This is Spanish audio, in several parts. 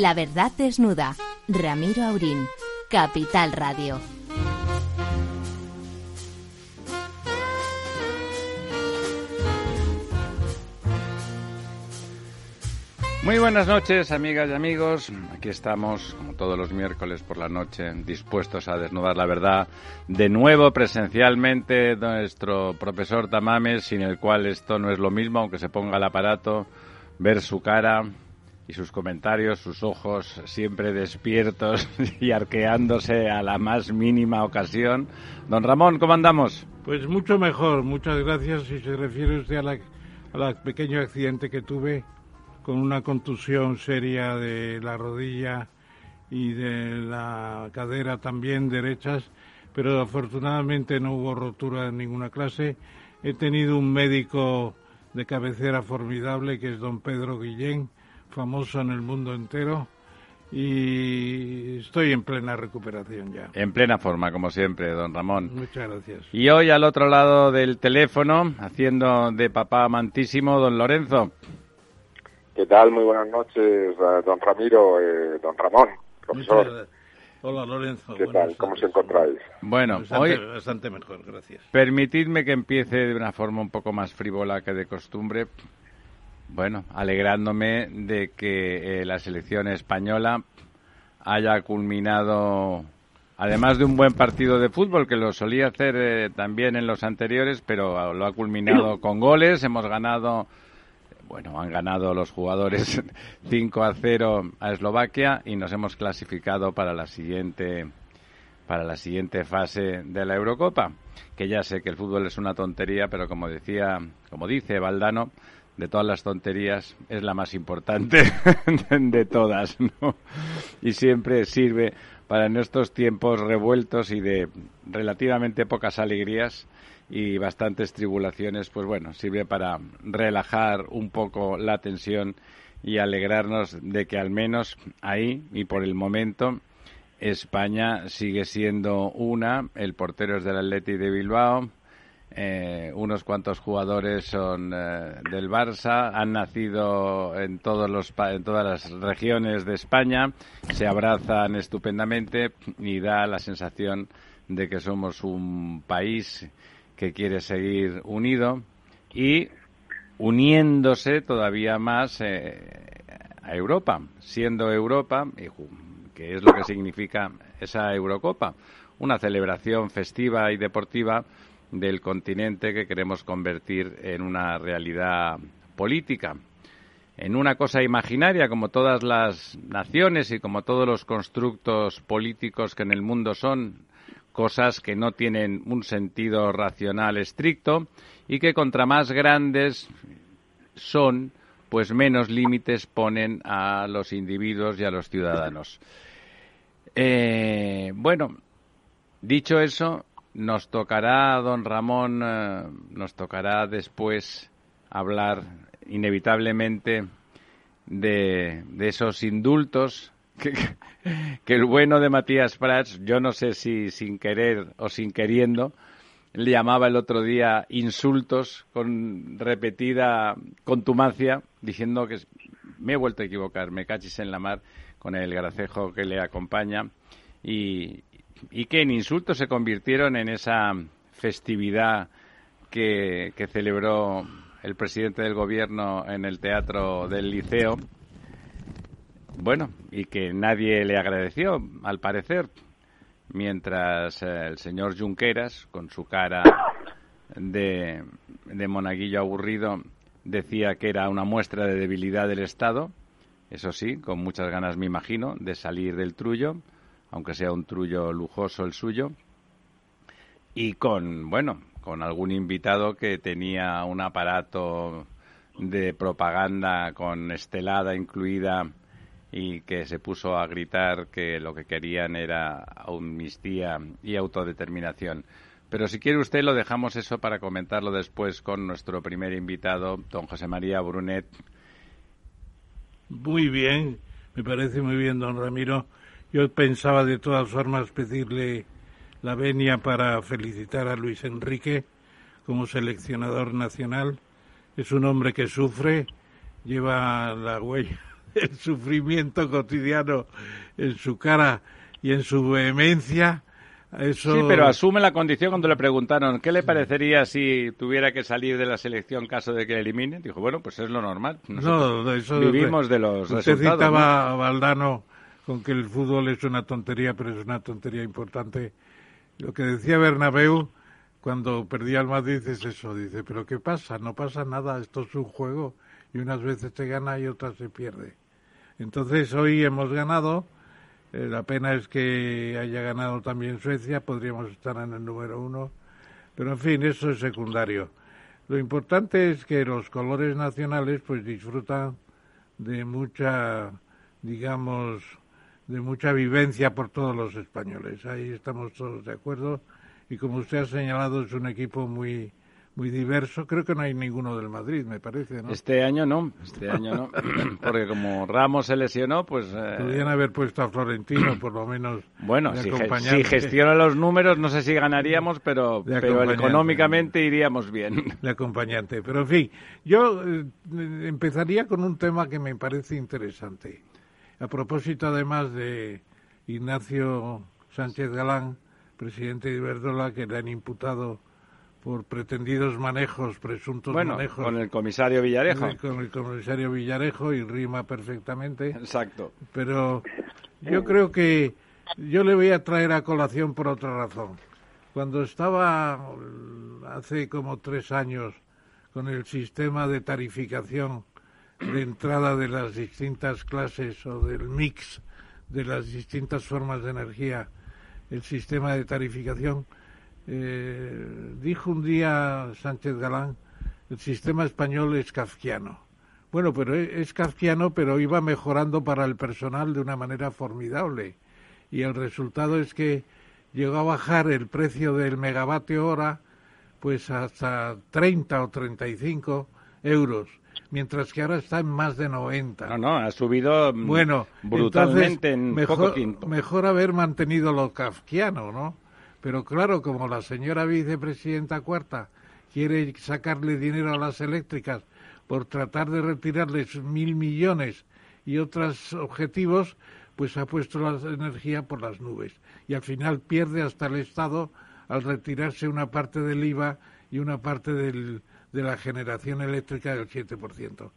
La verdad desnuda. Ramiro Aurín. Capital Radio. Muy buenas noches, amigas y amigos. Aquí estamos, como todos los miércoles por la noche, dispuestos a desnudar la verdad. De nuevo, presencialmente, nuestro profesor Tamames, sin el cual esto no es lo mismo, aunque se ponga el aparato, ver su cara y sus comentarios, sus ojos siempre despiertos y arqueándose a la más mínima ocasión. Don Ramón, ¿cómo andamos? Pues mucho mejor, muchas gracias. Si se refiere usted al a pequeño accidente que tuve con una contusión seria de la rodilla y de la cadera también derechas, pero afortunadamente no hubo rotura de ninguna clase. He tenido un médico de cabecera formidable que es don Pedro Guillén, famoso en el mundo entero, y estoy en plena recuperación ya. En plena forma, como siempre, don Ramón. Muchas gracias. Y hoy al otro lado del teléfono, haciendo de papá amantísimo, don Lorenzo. ¿Qué tal? Muy buenas noches, don Ramiro, eh, don Ramón, profesor. Hola, Lorenzo. ¿Qué tal? ¿Cómo se encontráis? Bueno, bastante, hoy... Bastante mejor, gracias. Permitidme que empiece de una forma un poco más frívola que de costumbre. Bueno, alegrándome de que eh, la selección española haya culminado, además de un buen partido de fútbol, que lo solía hacer eh, también en los anteriores, pero lo ha culminado con goles. Hemos ganado bueno, han ganado los jugadores 5 a 0 a Eslovaquia y nos hemos clasificado para la siguiente para la siguiente fase de la Eurocopa, que ya sé que el fútbol es una tontería, pero como decía, como dice Valdano, de todas las tonterías es la más importante de todas, ¿no? Y siempre sirve para en estos tiempos revueltos y de relativamente pocas alegrías y bastantes tribulaciones, pues bueno, sirve para relajar un poco la tensión y alegrarnos de que al menos ahí y por el momento España sigue siendo una, el portero es del Atleti de Bilbao, eh, unos cuantos jugadores son eh, del Barça, han nacido en, todos los, en todas las regiones de España, se abrazan estupendamente y da la sensación de que somos un país que quiere seguir unido y uniéndose todavía más eh, a Europa, siendo Europa, que es lo que significa esa Eurocopa, una celebración festiva y deportiva del continente que queremos convertir en una realidad política, en una cosa imaginaria como todas las naciones y como todos los constructos políticos que en el mundo son cosas que no tienen un sentido racional estricto y que contra más grandes son, pues menos límites ponen a los individuos y a los ciudadanos. Eh, bueno, dicho eso, nos tocará, don Ramón, eh, nos tocará después hablar inevitablemente de, de esos indultos que, el bueno de Matías Prats, yo no sé si sin querer o sin queriendo, le llamaba el otro día insultos con repetida contumacia, diciendo que me he vuelto a equivocar, me cachis en la mar con el gracejo que le acompaña y, y que en insultos se convirtieron en esa festividad que, celebró el presidente del gobierno en el teatro del liceo. Bueno, y que nadie le agradeció, al parecer, mientras eh, el señor Junqueras, con su cara de, de monaguillo aburrido, decía que era una muestra de debilidad del Estado, eso sí, con muchas ganas, me imagino, de salir del trullo, aunque sea un trullo lujoso el suyo, y con, bueno, con algún invitado que tenía un aparato de propaganda con estelada incluida y que se puso a gritar que lo que querían era amnistía y autodeterminación. Pero si quiere usted lo dejamos eso para comentarlo después con nuestro primer invitado, don José María Brunet. Muy bien, me parece muy bien, don Ramiro. Yo pensaba de todas formas pedirle la venia para felicitar a Luis Enrique como seleccionador nacional. Es un hombre que sufre, lleva la huella el sufrimiento cotidiano en su cara y en su vehemencia. Eso... Sí, pero asume la condición cuando le preguntaron qué le parecería si tuviera que salir de la selección caso de que le eliminen. Dijo, bueno, pues es lo normal. no, eso vivimos de los usted resultados. citaba a Valdano con que el fútbol es una tontería, pero es una tontería importante. Lo que decía Bernabéu cuando perdía el Madrid es eso, dice, pero ¿qué pasa? No pasa nada, esto es un juego y unas veces se gana y otras se pierde. Entonces hoy hemos ganado, eh, la pena es que haya ganado también Suecia, podríamos estar en el número uno, pero en fin, eso es secundario. Lo importante es que los colores nacionales pues disfrutan de mucha, digamos, de mucha vivencia por todos los españoles. Ahí estamos todos de acuerdo y como usted ha señalado es un equipo muy muy diverso. Creo que no hay ninguno del Madrid, me parece, ¿no? Este año no, este año no, porque como Ramos se lesionó, pues... Eh... Podrían haber puesto a Florentino, por lo menos. Bueno, si, si, gestiona los números, no sé si ganaríamos, pero, pero económicamente iríamos bien. De acompañante. Pero en fin, yo eh, empezaría con un tema que me parece interesante. A propósito, además de Ignacio Sánchez Galán, presidente de Iberdrola, que le han imputado por pretendidos manejos, presuntos bueno, manejos. Con el comisario Villarejo. Con el comisario Villarejo y rima perfectamente. Exacto. Pero yo creo que yo le voy a traer a colación por otra razón. Cuando estaba hace como tres años con el sistema de tarificación de entrada de las distintas clases o del mix de las distintas formas de energía, el sistema de tarificación, eh, dijo un día Sánchez Galán, el sistema español es kafkiano. Bueno, pero e, es kafkiano, pero iba mejorando para el personal de una manera formidable. Y el resultado es que llegó a bajar el precio del megavatio hora pues hasta 30 o 35 euros, mientras que ahora está en más de 90. No, no, ha subido mm, bueno, brutalmente en mejor, poco tiempo. Mejor haber mantenido lo kafkiano, ¿no? Pero claro, como la señora vicepresidenta cuarta quiere sacarle dinero a las eléctricas por tratar de retirarles mil millones y otros objetivos, pues ha puesto la energía por las nubes. Y al final pierde hasta el Estado al retirarse una parte del IVA y una parte del, de la generación eléctrica del 7%.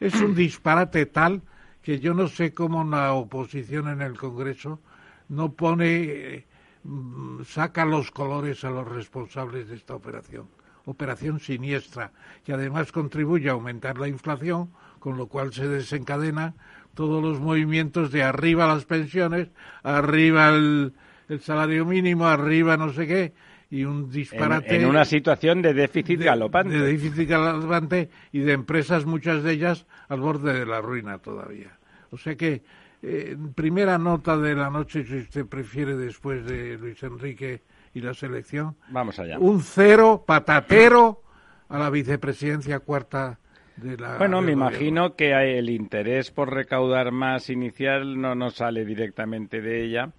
Es un disparate tal que yo no sé cómo la oposición en el Congreso no pone Mm, saca los colores a los responsables de esta operación. Operación siniestra, que además contribuye a aumentar la inflación, con lo cual se desencadena todos los movimientos de arriba las pensiones, arriba el, salario mínimo, arriba no sé qué, y un disparate. En, una situación de déficit galopante. De déficit galopante y de empresas, muchas de ellas, al borde de la ruina todavía. O sea que eh, primera nota de la noche, si usted prefiere, después de Luis Enrique y la selección. Vamos allá. Un cero patatero a la vicepresidencia cuarta de la. Bueno, me imagino que el interés por recaudar más inicial no nos sale directamente de ella.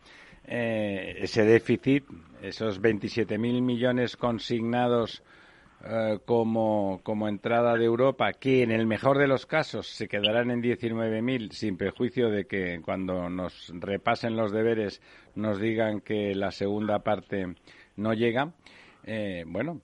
Eh, ese déficit, esos 27.000 millones consignados eh, como, como entrada de Europa, que en el mejor de los casos se quedarán en 19.000, sin perjuicio de que cuando nos repasen los deberes nos digan que la segunda parte no llega. Eh, bueno,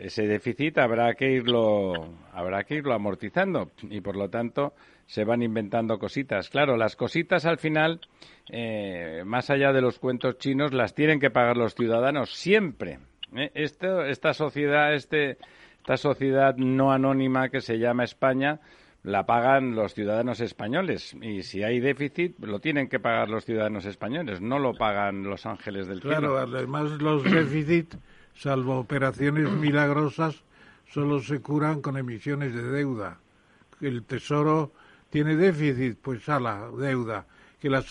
ese déficit habrá que irlo habrá que irlo amortizando y por lo tanto se van inventando cositas. Claro, las cositas al final, eh, más allá de los cuentos chinos, las tienen que pagar los ciudadanos siempre ¿eh? esta sociedad, este, esta sociedad no anónima que se llama España, la pagan los ciudadanos españoles. Y si hay déficit, lo tienen que pagar los ciudadanos españoles, no lo pagan los ángeles del cielo. Claro, además los déficits, salvo operaciones milagrosas, solo se curan con emisiones de deuda. El Tesoro tiene déficit, pues a la deuda. Que la,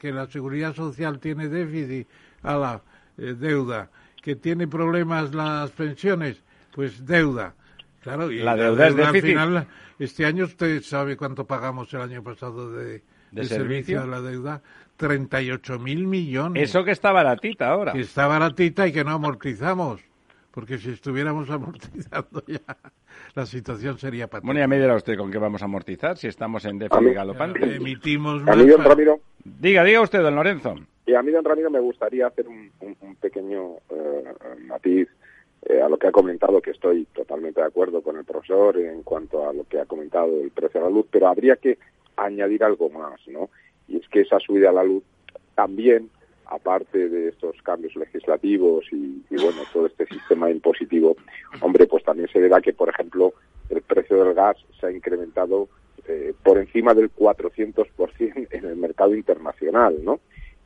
que la Seguridad Social tiene déficit, a la eh, deuda que tiene problemas las pensiones, pues deuda. Claro, y la deuda, es déficit. Final, este año usted sabe cuánto pagamos el año pasado de, ¿De, servicio de la deuda. 38 mil millones. Eso que está baratita ahora. Que está baratita y que no amortizamos. Porque si estuviéramos amortizando ya, la situación sería patética. Bueno, ya me dirá usted con qué vamos a amortizar si estamos en déficit galopante. Emitimos A mí, don Ramiro, Diga, diga usted, don Lorenzo. y a mí, don Ramiro, me gustaría hacer un, un- un pequeño eh, matiz eh, a lo que ha comentado, que estoy totalmente de acuerdo con el profesor en cuanto a lo que ha comentado del precio de la luz, pero habría que añadir algo más, ¿no? Y es que esa subida a la luz también, aparte de estos cambios legislativos y, bueno, todo este sistema impositivo, hombre, pues también se verá que, por ejemplo, el precio del gas se ha incrementado eh, por encima del 400% en el mercado internacional, ¿no?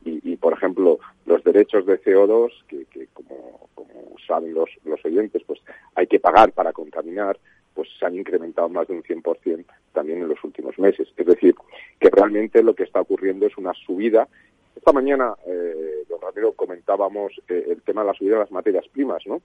Y, por ejemplo, los derechos de CO2, que, que como, como saben los, los oyentes, pues hay que pagar para contaminar, pues se han incrementado más de un 100% también en los últimos meses. Es decir, que realmente lo que está ocurriendo es una subida. Esta mañana, eh, don Ramiro, comentábamos eh, el tema de la subida de las materias primas, ¿no?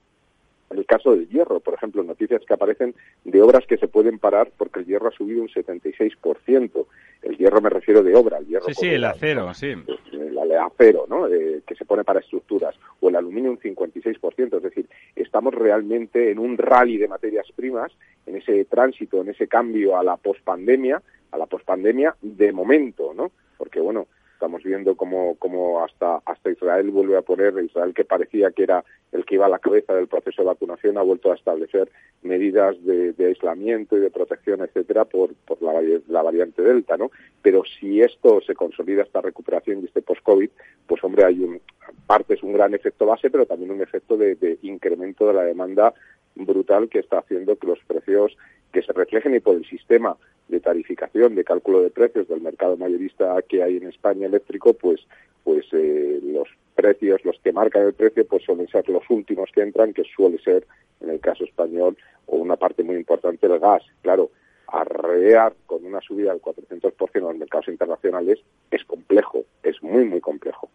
En el caso del hierro, por ejemplo, noticias que aparecen de obras que se pueden parar porque el hierro ha subido un 76%. El hierro me refiero de obra, el hierro Sí, sí, el acero, sí. el acero, ¿no? Eh, que se pone para estructuras, o el aluminio un 56%. Es decir, estamos realmente en un rally de materias primas, en ese tránsito, en ese cambio a la pospandemia, a la pospandemia de momento, ¿no? Porque, bueno, estamos viendo cómo, cómo hasta, hasta Israel vuelve a poner, Israel que parecía que era el que iba a la cabeza del proceso de vacunación, ha vuelto a establecer medidas de, de aislamiento y de protección, etcétera, por, por la, vari- la variante Delta, ¿no? Pero si esto se consolida, esta recuperación y este post-COVID, pues hombre, hay un, parte es un gran efecto base, pero también un efecto de, de incremento de la demanda brutal que está haciendo que los precios que se reflejen y por el sistema de tarificación, de cálculo de precios del mercado mayorista que hay en España eléctrico, pues pues eh, los precios, los que marcan el precio, pues suelen ser los últimos que entran, que suele ser, en el caso español, o una parte muy importante del gas. Claro, arrear con una subida del 400% en los mercados internacionales es complejo, es muy, muy complejo.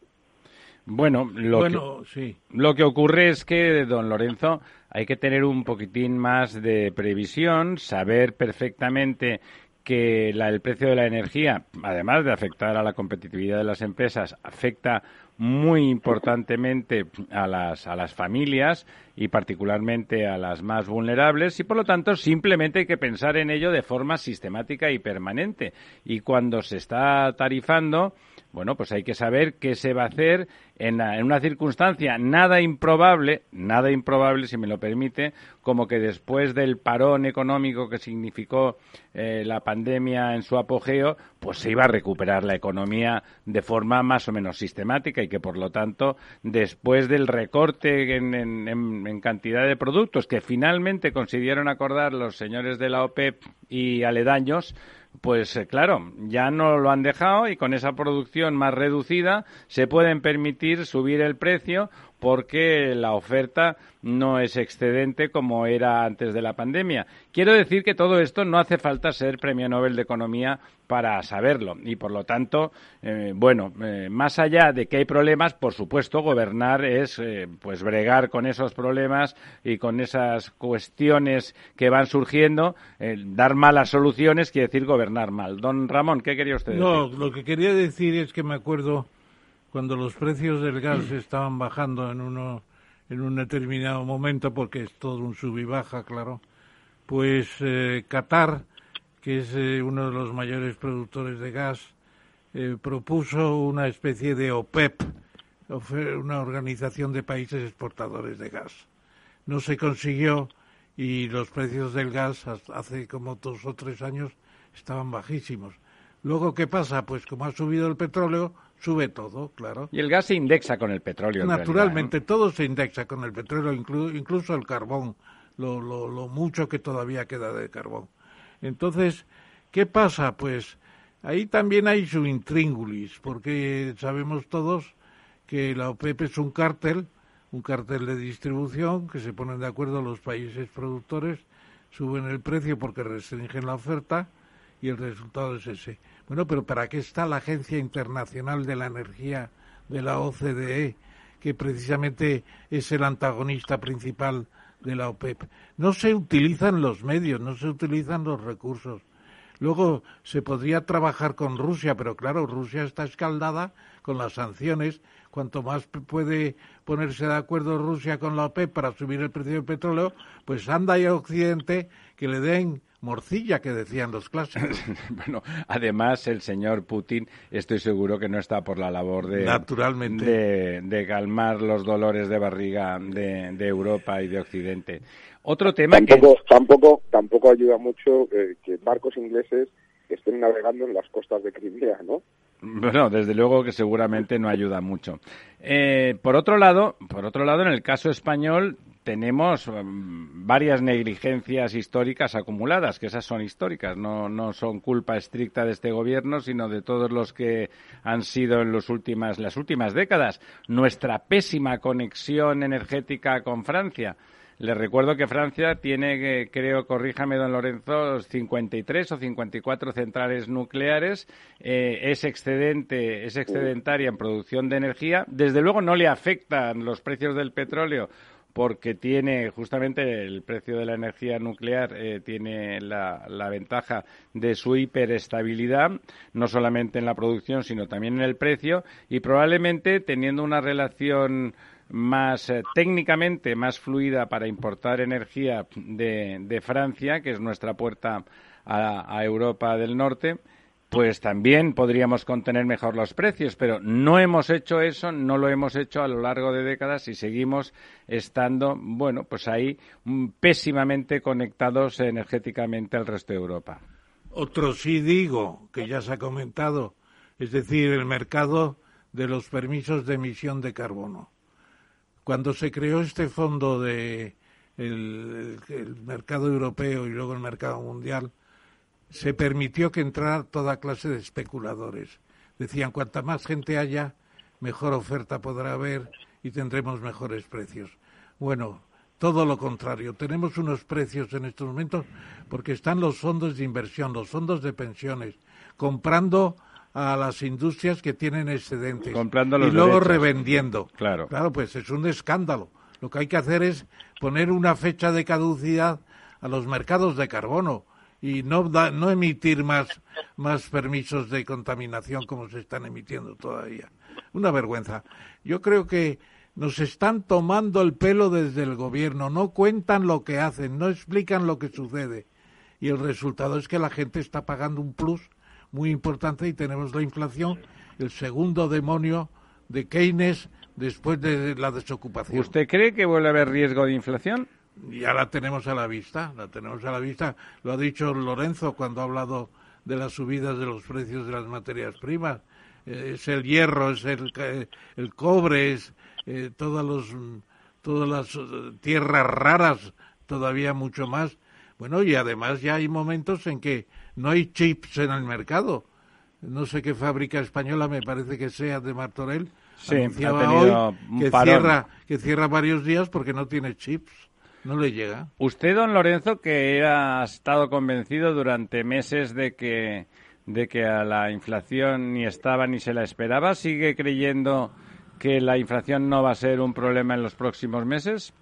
Bueno, lo, bueno, sí. que, lo que ocurre es que, don Lorenzo, hay que tener un poquitín más de previsión, saber perfectamente que la- el precio de la energía, además de afectar a la competitividad de las empresas, afecta muy importantemente a las, a las familias y particularmente a las más vulnerables y por lo tanto simplemente hay que pensar en ello de forma sistemática y permanente. Y cuando se está tarifando, bueno, pues hay que saber qué se va a hacer en, una circunstancia nada improbable, nada improbable, si me lo permite, como que después del parón económico que significó eh, la pandemia en su apogeo, pues se iba a recuperar la economía de forma más o menos sistemática y que, por lo tanto, después del recorte en, en- en- en cantidad de productos que finalmente consiguieron acordar los señores de la OPEP y aledaños, pues eh, claro, ya no lo han dejado y con esa producción más reducida se pueden permitir subir el precio porque la oferta no es excedente como era antes de la pandemia. Quiero decir que todo esto no hace falta ser premio Nobel de Economía para saberlo y por lo tanto, eh, bueno, eh, más allá de que hay problemas, por supuesto, gobernar es eh, pues bregar con esos problemas y con esas cuestiones que van surgiendo, eh, dar malas soluciones quiere decir gobernar mal. Don Ramón, ¿qué quería usted decir? No, lo que quería decir es que me acuerdo cuando los precios del gas estaban bajando en uno en un determinado momento porque es todo un sub y baja, claro. Pues eh, Qatar, que es eh, uno de los mayores productores de gas, eh, propuso una especie de OPEP, ofe- una organización de países exportadores de gas. No se consiguió y los precios del gas hace como dos o tres años estaban bajísimos. Luego, ¿qué pasa? Pues como ha subido el petróleo, sube todo, claro. Y el gas se indexa con el petróleo. en Naturalmente, realidad, todo se indexa con el petróleo, inclu- incluso el carbón, lo, lo, lo mucho que todavía queda de carbón. Entonces, ¿qué pasa? Pues ahí también hay su intríngulis, porque sabemos todos que la OPEP es un cártel, un cártel de distribución, que se ponen de acuerdo los países productores, suben el precio porque restringen la oferta y el resultado es ese. Bueno, pero ¿para qué está la Agencia Internacional de la Energía de la OCDE, que precisamente es el antagonista principal de la OPEP? No se utilizan los medios, no se utilizan los recursos. Luego se podría trabajar con Rusia, pero claro, Rusia está escaldada con las sanciones cuanto más puede ponerse de acuerdo Rusia con la OPEP para subir el precio del petróleo, pues anda y a Occidente que le den morcilla que decían los clásicos. bueno, además el señor Putin estoy seguro que no está por la labor de naturalmente de, calmar los dolores de barriga de, Europa y de Occidente. Otro tema tampoco, tampoco tampoco ayuda mucho eh, que barcos ingleses estén navegando en las costas de Crimea, ¿no? Bueno, desde luego que seguramente no ayuda mucho. Eh, por otro lado, por otro lado, en el caso español tenemos mm, varias negligencias históricas acumuladas, que esas son históricas, no, no son culpa estricta de este gobierno, sino de todos los que han sido en los últimas, las últimas décadas. Nuestra pésima conexión energética con Francia. Les recuerdo que Francia tiene, creo, corríjame, don Lorenzo, 53 o 54 centrales nucleares. Eh, es excedente, es excedentaria en producción de energía. Desde luego no le afectan los precios del petróleo porque tiene justamente el precio de la energía nuclear eh, tiene la, ventaja de su hiperestabilidad no solamente en la producción sino también en el precio y probablemente teniendo una relación más eh, técnicamente más fluida para importar energía de, Francia que es nuestra puerta a Europa del Norte pues también podríamos contener mejor los precios, pero no hemos hecho eso, no lo hemos hecho a lo largo de décadas y seguimos estando, bueno, pues ahí mm, pésimamente conectados energéticamente al resto de Europa. Otro sí digo, que ya se ha comentado, es decir, el mercado de los permisos de emisión de carbono. Cuando se creó este fondo de el mercado europeo y luego el mercado mundial, se permitió que entrara toda clase de especuladores. Decían, cuanta más gente haya, mejor oferta podrá haber y tendremos mejores precios. Bueno, todo lo contrario. Tenemos unos precios en estos momentos porque están los fondos de inversión, los fondos de pensiones, comprando a las industrias que tienen excedentes y luego revendiendo. Claro. Claro, pues es un escándalo. Lo que hay que hacer es poner una fecha de caducidad a los mercados de carbono y no, no emitir más, más permisos de contaminación como se están emitiendo todavía. Una vergüenza. Yo creo que nos están tomando el pelo desde el gobierno, no cuentan lo que hacen, no explican lo que sucede. Y el resultado es que la gente está pagando un plus muy importante y tenemos la inflación, el segundo demonio de Keynes después de la desocupación. ¿Usted cree que vuelve a haber riesgo de inflación? Ya la tenemos a la vista, la tenemos a la vista. Lo ha dicho Lorenzo cuando ha hablado de las subidas de los precios de las materias primas. Eh, es el hierro, es el, el cobre, es eh, todas, los, todas las eh, tierras raras, todavía mucho más. Bueno, y además ya hay momentos en que no hay chips en el mercado. No sé qué fábrica española, me parece que sea de Martorell, sí, anunciaba hoy que cierra, que cierra varios días porque no tiene chips. No le llega. Usted, don Lorenzo, que ha estado convencido durante meses de que, de que a la inflación ni estaba ni se la esperaba, ¿sigue creyendo que la inflación no va a ser un problema en los próximos meses?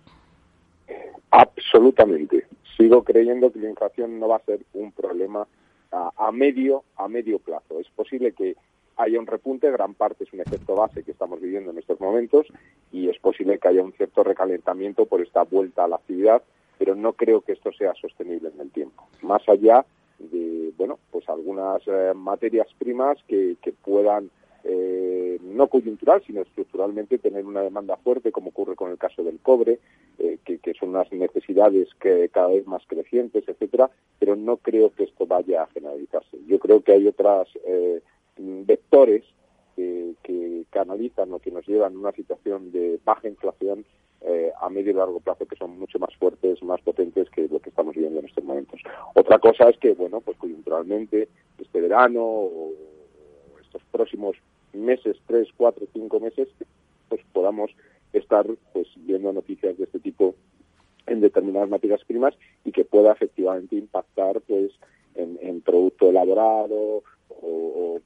Absolutamente. Sigo creyendo que la inflación no va a ser un problema a, a medio a medio plazo. Es posible que haya un repunte, gran parte es un efecto base que estamos viviendo en estos momentos y es posible que haya un cierto recalentamiento por esta vuelta a la actividad, pero no creo que esto sea sostenible en el tiempo. Más allá de, bueno, pues algunas eh, materias primas que, puedan eh, no coyuntural, sino estructuralmente tener una demanda fuerte, como ocurre con el caso del cobre, eh, que, que, son unas necesidades que cada vez más crecientes, etcétera, pero no creo que esto vaya a generalizarse. Yo creo que hay otras eh, vectores que, que, canalizan o que nos llevan a una situación de baja inflación eh, a medio y largo plazo que son mucho más fuertes, más potentes que lo que estamos viviendo en estos momentos. Otra cosa es que, bueno, pues coyunturalmente este verano o estos próximos meses, tres, cuatro, cinco meses, pues podamos estar pues viendo noticias de este tipo en determinadas materias primas y que pueda efectivamente impactar pues en, en producto elaborado o,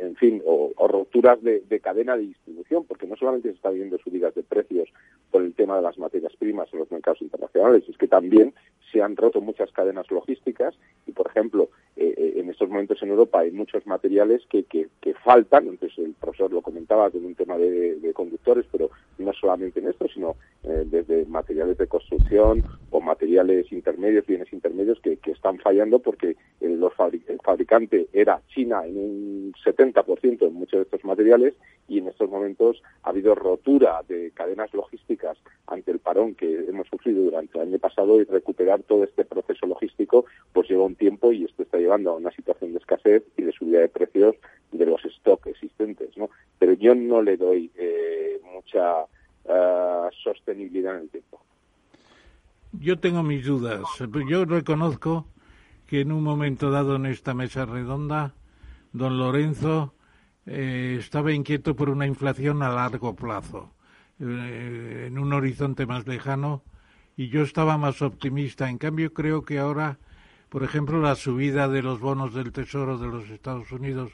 en fin, o, rupturas de, cadena de distribución, porque no solamente se está viendo subidas de precios por el tema de las materias primas en los mercados internacionales, es que también se han roto muchas cadenas logísticas y, por ejemplo, eh, eh, en estos momentos en Europa hay muchos materiales que, que, faltan, entonces el profesor lo comentaba con un tema de, conductores, pero no solamente en esto, sino eh, desde materiales de construcción o materiales intermedios, bienes intermedios que, están fallando porque el, los el fabricante era China en un 70% en muchos de estos materiales y en estos momentos ha habido rotura de cadenas logísticas ante el parón que hemos sufrido durante el año pasado y recuperar todo este proceso logístico pues lleva un tiempo y esto está llevando a una situación de escasez y de subida de precios de los stocks existentes, ¿no? Pero yo no le doy eh, mucha eh, sostenibilidad en el tiempo. Yo tengo mis dudas. Yo reconozco que en un momento dado en esta mesa redonda, don Lorenzo eh, estaba inquieto por una inflación a largo plazo, en un horizonte más lejano, y yo estaba más optimista. En cambio, creo que ahora por ejemplo, la subida de los bonos del Tesoro de los Estados Unidos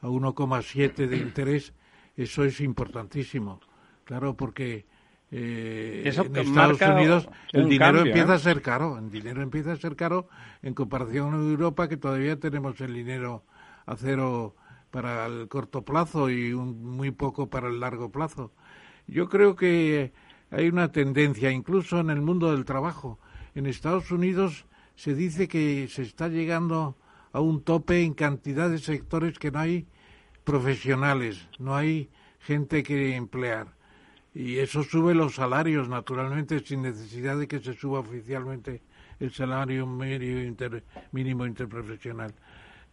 a 1,7 de interés, eso es importantísimo. Claro, porque eh, en Estados Unidos el dinero empieza ¿eh? a ser caro, el dinero empieza a ser caro en comparación con Europa, que todavía tenemos el dinero a cero para el corto plazo y muy poco para el largo plazo. Yo creo que hay una tendencia, incluso en el mundo del trabajo. En Estados Unidos se dice que se está llegando a un tope en cantidad de sectores que no hay profesionales, no hay gente que emplear. Y eso sube los salarios, naturalmente, sin necesidad de que se suba oficialmente el salario mínimo interprofesional.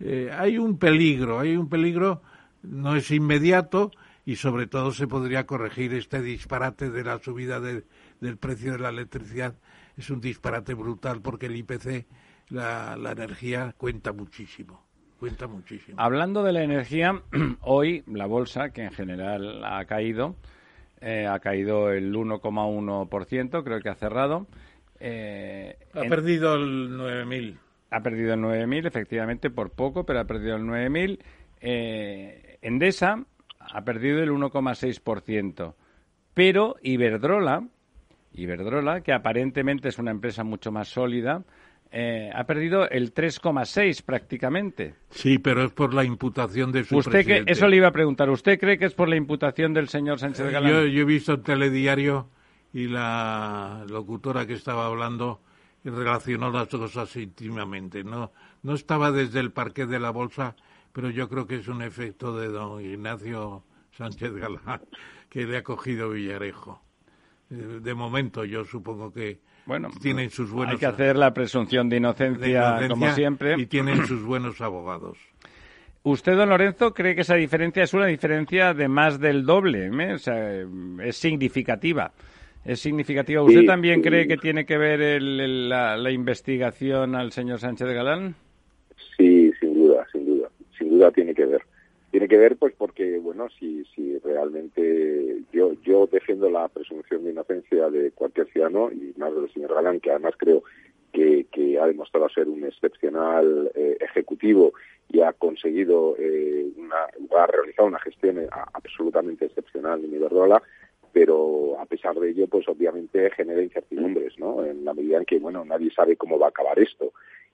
Eh, hay un peligro, hay un peligro, no es inmediato y sobre todo se podría corregir este disparate de la subida del precio de la electricidad es un disparate brutal porque el IPC, la, energía, cuenta muchísimo. Cuenta muchísimo. Hablando de la energía, hoy la bolsa, que en general ha caído, eh, ha caído el 1,1%, creo que ha cerrado. Eh, ha perdido el 9.000. Ha perdido el 9.000, efectivamente, por poco, pero ha perdido el 9.000. Eh, Endesa ha perdido el 1,6%. Pero Iberdrola, Iberdrola, que aparentemente es una empresa mucho más sólida, eh, ha perdido el 3,6 prácticamente. Sí, pero es por la imputación de su ¿Usted Que, eso le iba a preguntar. ¿Usted cree que es por la imputación del señor Sánchez eh, Galán? Yo, yo, he visto el telediario y la locutora que estaba hablando relacionó las cosas íntimamente. No, no estaba desde el parque de la bolsa, pero yo creo que es un efecto de don Ignacio Sánchez Galán que le ha cogido Villarejo. Eh, de momento yo supongo que bueno, tienen sus buenos... Hay que hacer la presunción de inocencia, como siempre. Y tienen sus buenos abogados. ¿Usted, don Lorenzo, cree que esa diferencia es una diferencia de más del doble? ¿eh? O sea, es significativa. Es significativa. ¿Usted también cree que tiene que ver la, la, investigación al señor Sánchez de Galán? Sí, sin duda, sin duda. Sin duda tiene que ver. Tiene que ver, pues, porque, bueno, si, si realmente yo, yo defiendo la presunción de inocencia de cualquier ciudadano y más del señor Galán, que además creo que, que ha demostrado ser un excepcional eh, ejecutivo y ha conseguido, eh, una, ha realizado una gestión eh, absolutamente excepcional en Iberdrola, pero a pesar de ello, pues obviamente genera incertidumbres, ¿no? En la medida en que, bueno, nadie sabe cómo va a acabar esto.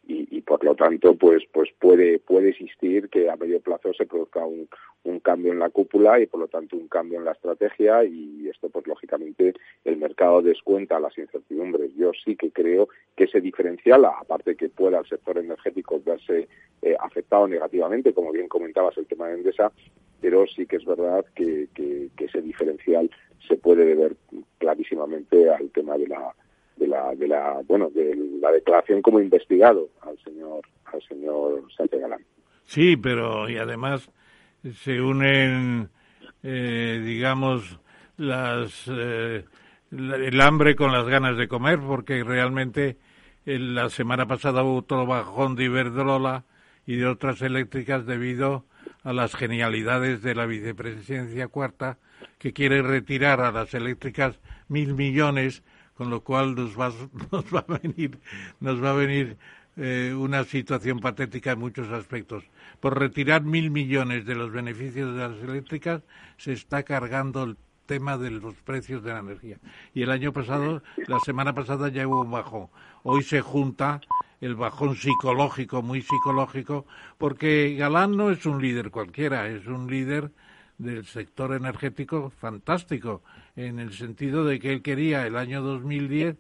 Y, por lo tanto pues pues puede puede existir que a medio plazo se produzca un, un cambio en la cúpula y por lo tanto un cambio en la estrategia. Y esto pues lógicamente el mercado descuenta las incertidumbres. Yo sí que creo que ese diferencial aparte que pueda el sector energético verse eh, afectado negativamente como bien comentabas el tema de Endesa pero sí que es verdad que, ese diferencial se puede deber clarísimamente al tema de la de la, de la, bueno, de la declaración como investigado al señor, al señor Sánchez Galán. Sí, pero y además se unen, eh, digamos, las, eh, el hambre con las ganas de comer, porque realmente la semana pasada hubo otro bajón de Iberdrola y de otras eléctricas debido a las genialidades de la vicepresidencia cuarta, que quiere retirar a las eléctricas mil millones con lo cual nos va, nos va a venir, nos va a venir eh, una situación patética en muchos aspectos. Por retirar mil millones de los beneficios de las eléctricas se está cargando tema de los precios de la energía. Y el año pasado, la semana pasada ya hubo un bajón. Hoy se junta el bajón psicológico, muy psicológico, porque Galán no es un líder cualquiera, es un líder del sector energético fantástico, en el sentido de que él quería el año 2010,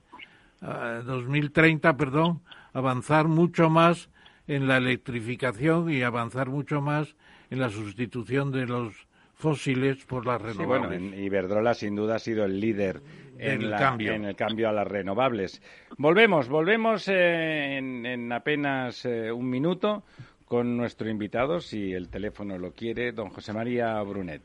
2030, ah, perdón, avanzar mucho más en la electrificación y avanzar mucho más en la sustitución de los fósiles por las renovables. bueno, Iberdrola sin duda ha sido el líder en, el cambio a las renovables. Volvemos, volvemos eh, en, apenas eh, un minuto con nuestro invitado, si el teléfono lo quiere, don José María Brunet.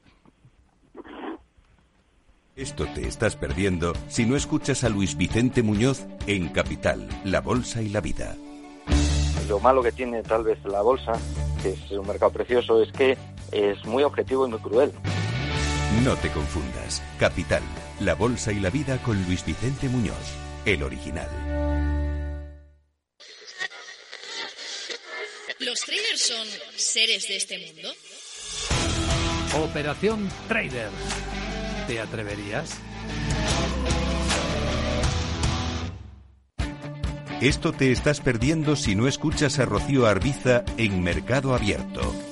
Esto te estás perdiendo si no escuchas a Luis Vicente Muñoz en Capital, La Bolsa y la Vida. Lo malo que tiene tal vez la bolsa, que es un mercado precioso, es que es muy objetivo y muy cruel. No te confundas. Capital, la bolsa y la vida con Luis Vicente Muñoz, el original. ¿Los traders son seres de este mundo? Operación Trader. ¿Te atreverías? Esto te estás perdiendo si no escuchas a Rocío Arbiza en Mercado Abierto.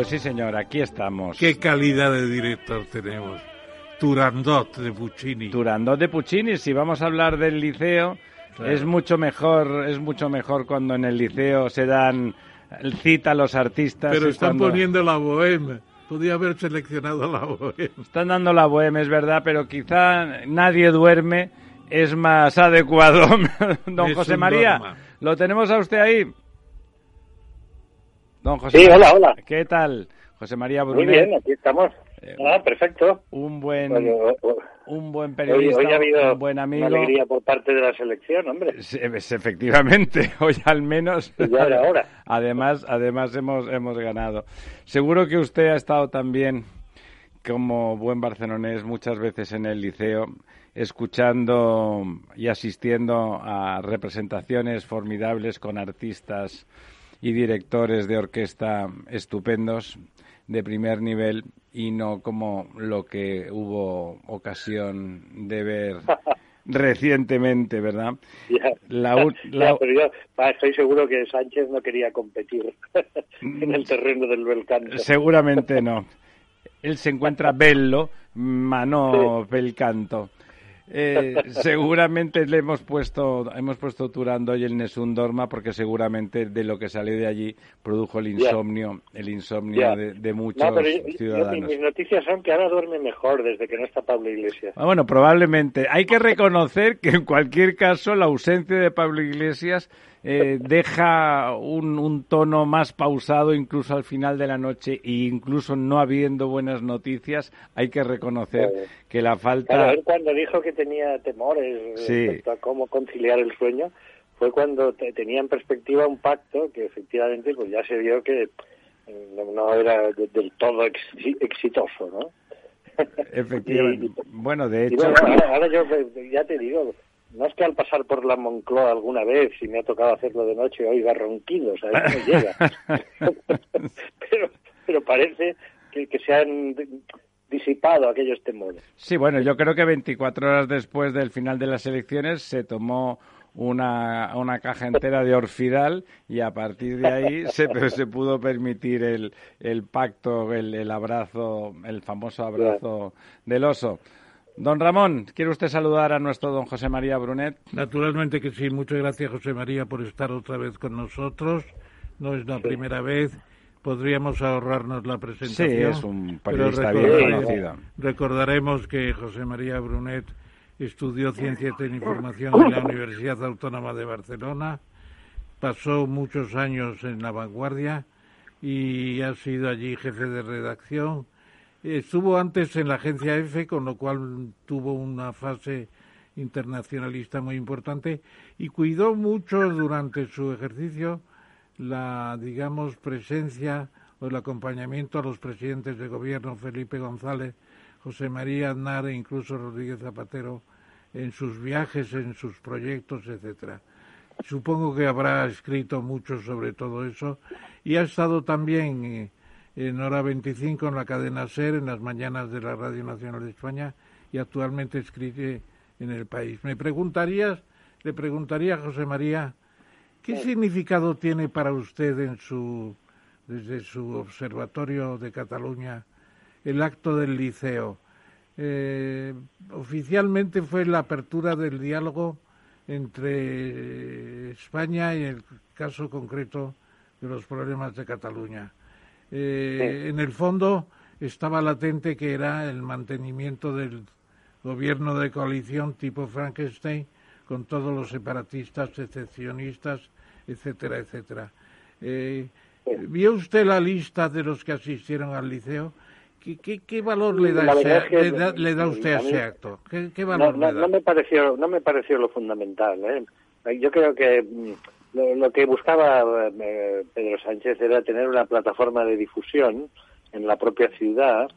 Pues sí, señor, aquí estamos. Qué calidad de director tenemos. Turandot de Puccini. Turandot de Puccini, si vamos a hablar del liceo, es mucho mejor, es mucho mejor cuando en el liceo se dan cita a los artistas. Pero están poniendo la bohème. Podía haber seleccionado la bohème. Están dando la bohème, es verdad, pero quizá nadie duerme es más adecuado. Don José María, ¿lo tenemos a usted ahí? Don José sí, hola, hola. ¿Qué tal? José María Brunet. Muy bien, aquí estamos. Eh, ah, perfecto. Un buen, un buen periodista, hoy, ha habido un buen amigo. Una alegría por parte de la selección, hombre. efectivamente, hoy al menos. Ya era hora. Además, además hemos, hemos ganado. Seguro que usted ha estado también, como buen barcelonés, muchas veces en el liceo, escuchando y asistiendo a representaciones formidables con artistas y directores de orquesta estupendos de primer nivel y no como lo que hubo ocasión de ver recientemente, ¿verdad? la, pero yo estoy seguro que Sánchez no quería competir en el terreno del bel canto. Seguramente no. Él se encuentra bello, mano bel canto. Eh, seguramente le hemos puesto, hemos puesto Turando y el Nessun Dorma porque seguramente de lo que salió de allí produjo el insomnio, el insomnio de, muchos ciudadanos. mis noticias son que ahora duerme mejor desde que no está Pablo Iglesias. Ah, bueno, probablemente. Hay que reconocer que en cualquier caso la ausencia de Pablo Iglesias eh, deja un, un, tono más pausado incluso al final de la noche e incluso no habiendo buenas noticias hay que reconocer que la falta cuando dijo que tenía temores respecto a cómo conciliar el sueño fue cuando tenía en perspectiva un pacto que efectivamente pues ya se vio que no, era del todo exitoso ¿no? Efectivamente. bueno, de hecho. ahora, yo ya te digo, no es que al pasar por la Moncloa alguna vez, y me ha tocado hacerlo de noche, oiga ronquidos, a eso no llega. pero, pero parece que, que se han disipado aquellos temores. Sí, bueno, yo creo que 24 horas después del final de las elecciones se tomó una, una caja entera de Orfidal y a partir de ahí se, se pudo permitir el, el pacto, el, el abrazo, el famoso abrazo del oso. Don Ramón, ¿quiere usted saludar a nuestro don José María Brunet? Naturalmente que sí. Muchas gracias, José María, por estar otra vez con nosotros. No es la primera vez. Podríamos ahorrarnos la presentación. Sí, es un periodista bien conocido. Recordaremos que José María Brunet estudió Ciencias de Información en la Universidad Autónoma de Barcelona, pasó muchos años en La Vanguardia y ha sido allí jefe de redacción. Estuvo antes en la agencia EFE, con lo cual tuvo una fase internacionalista muy importante y cuidó mucho durante su ejercicio la, digamos, presencia o el acompañamiento a los presidentes de gobierno Felipe González, José María Aznar e incluso Rodríguez Zapatero en sus viajes, en sus proyectos, etcétera. Supongo que habrá escrito mucho sobre todo eso y ha estado también eh, en Hora 25 en la cadena SER, en las mañanas de la Radio Nacional de España y actualmente escribe en el país. Me preguntarías, le preguntaría a José María, ¿qué significado tiene para usted en su, desde su observatorio de Cataluña el acto del liceo? Eh, oficialmente fue la apertura del diálogo entre España y el caso concreto de los problemas de Cataluña. Eh, En el fondo estaba latente que era el mantenimiento del gobierno de coalición tipo Frankenstein con todos los separatistas, secessionistas, etcétera, etcétera. Eh, ¿Vio usted la lista de los que asistieron al liceo? ¿Qué, valor le da, le, da, usted a ese acto? ¿Qué, valor no, le da? No me pareció, no me pareció lo fundamental. ¿eh? Yo creo que mm, lo, que buscaba eh, Pedro Sánchez era tener una plataforma de difusión en la propia ciudad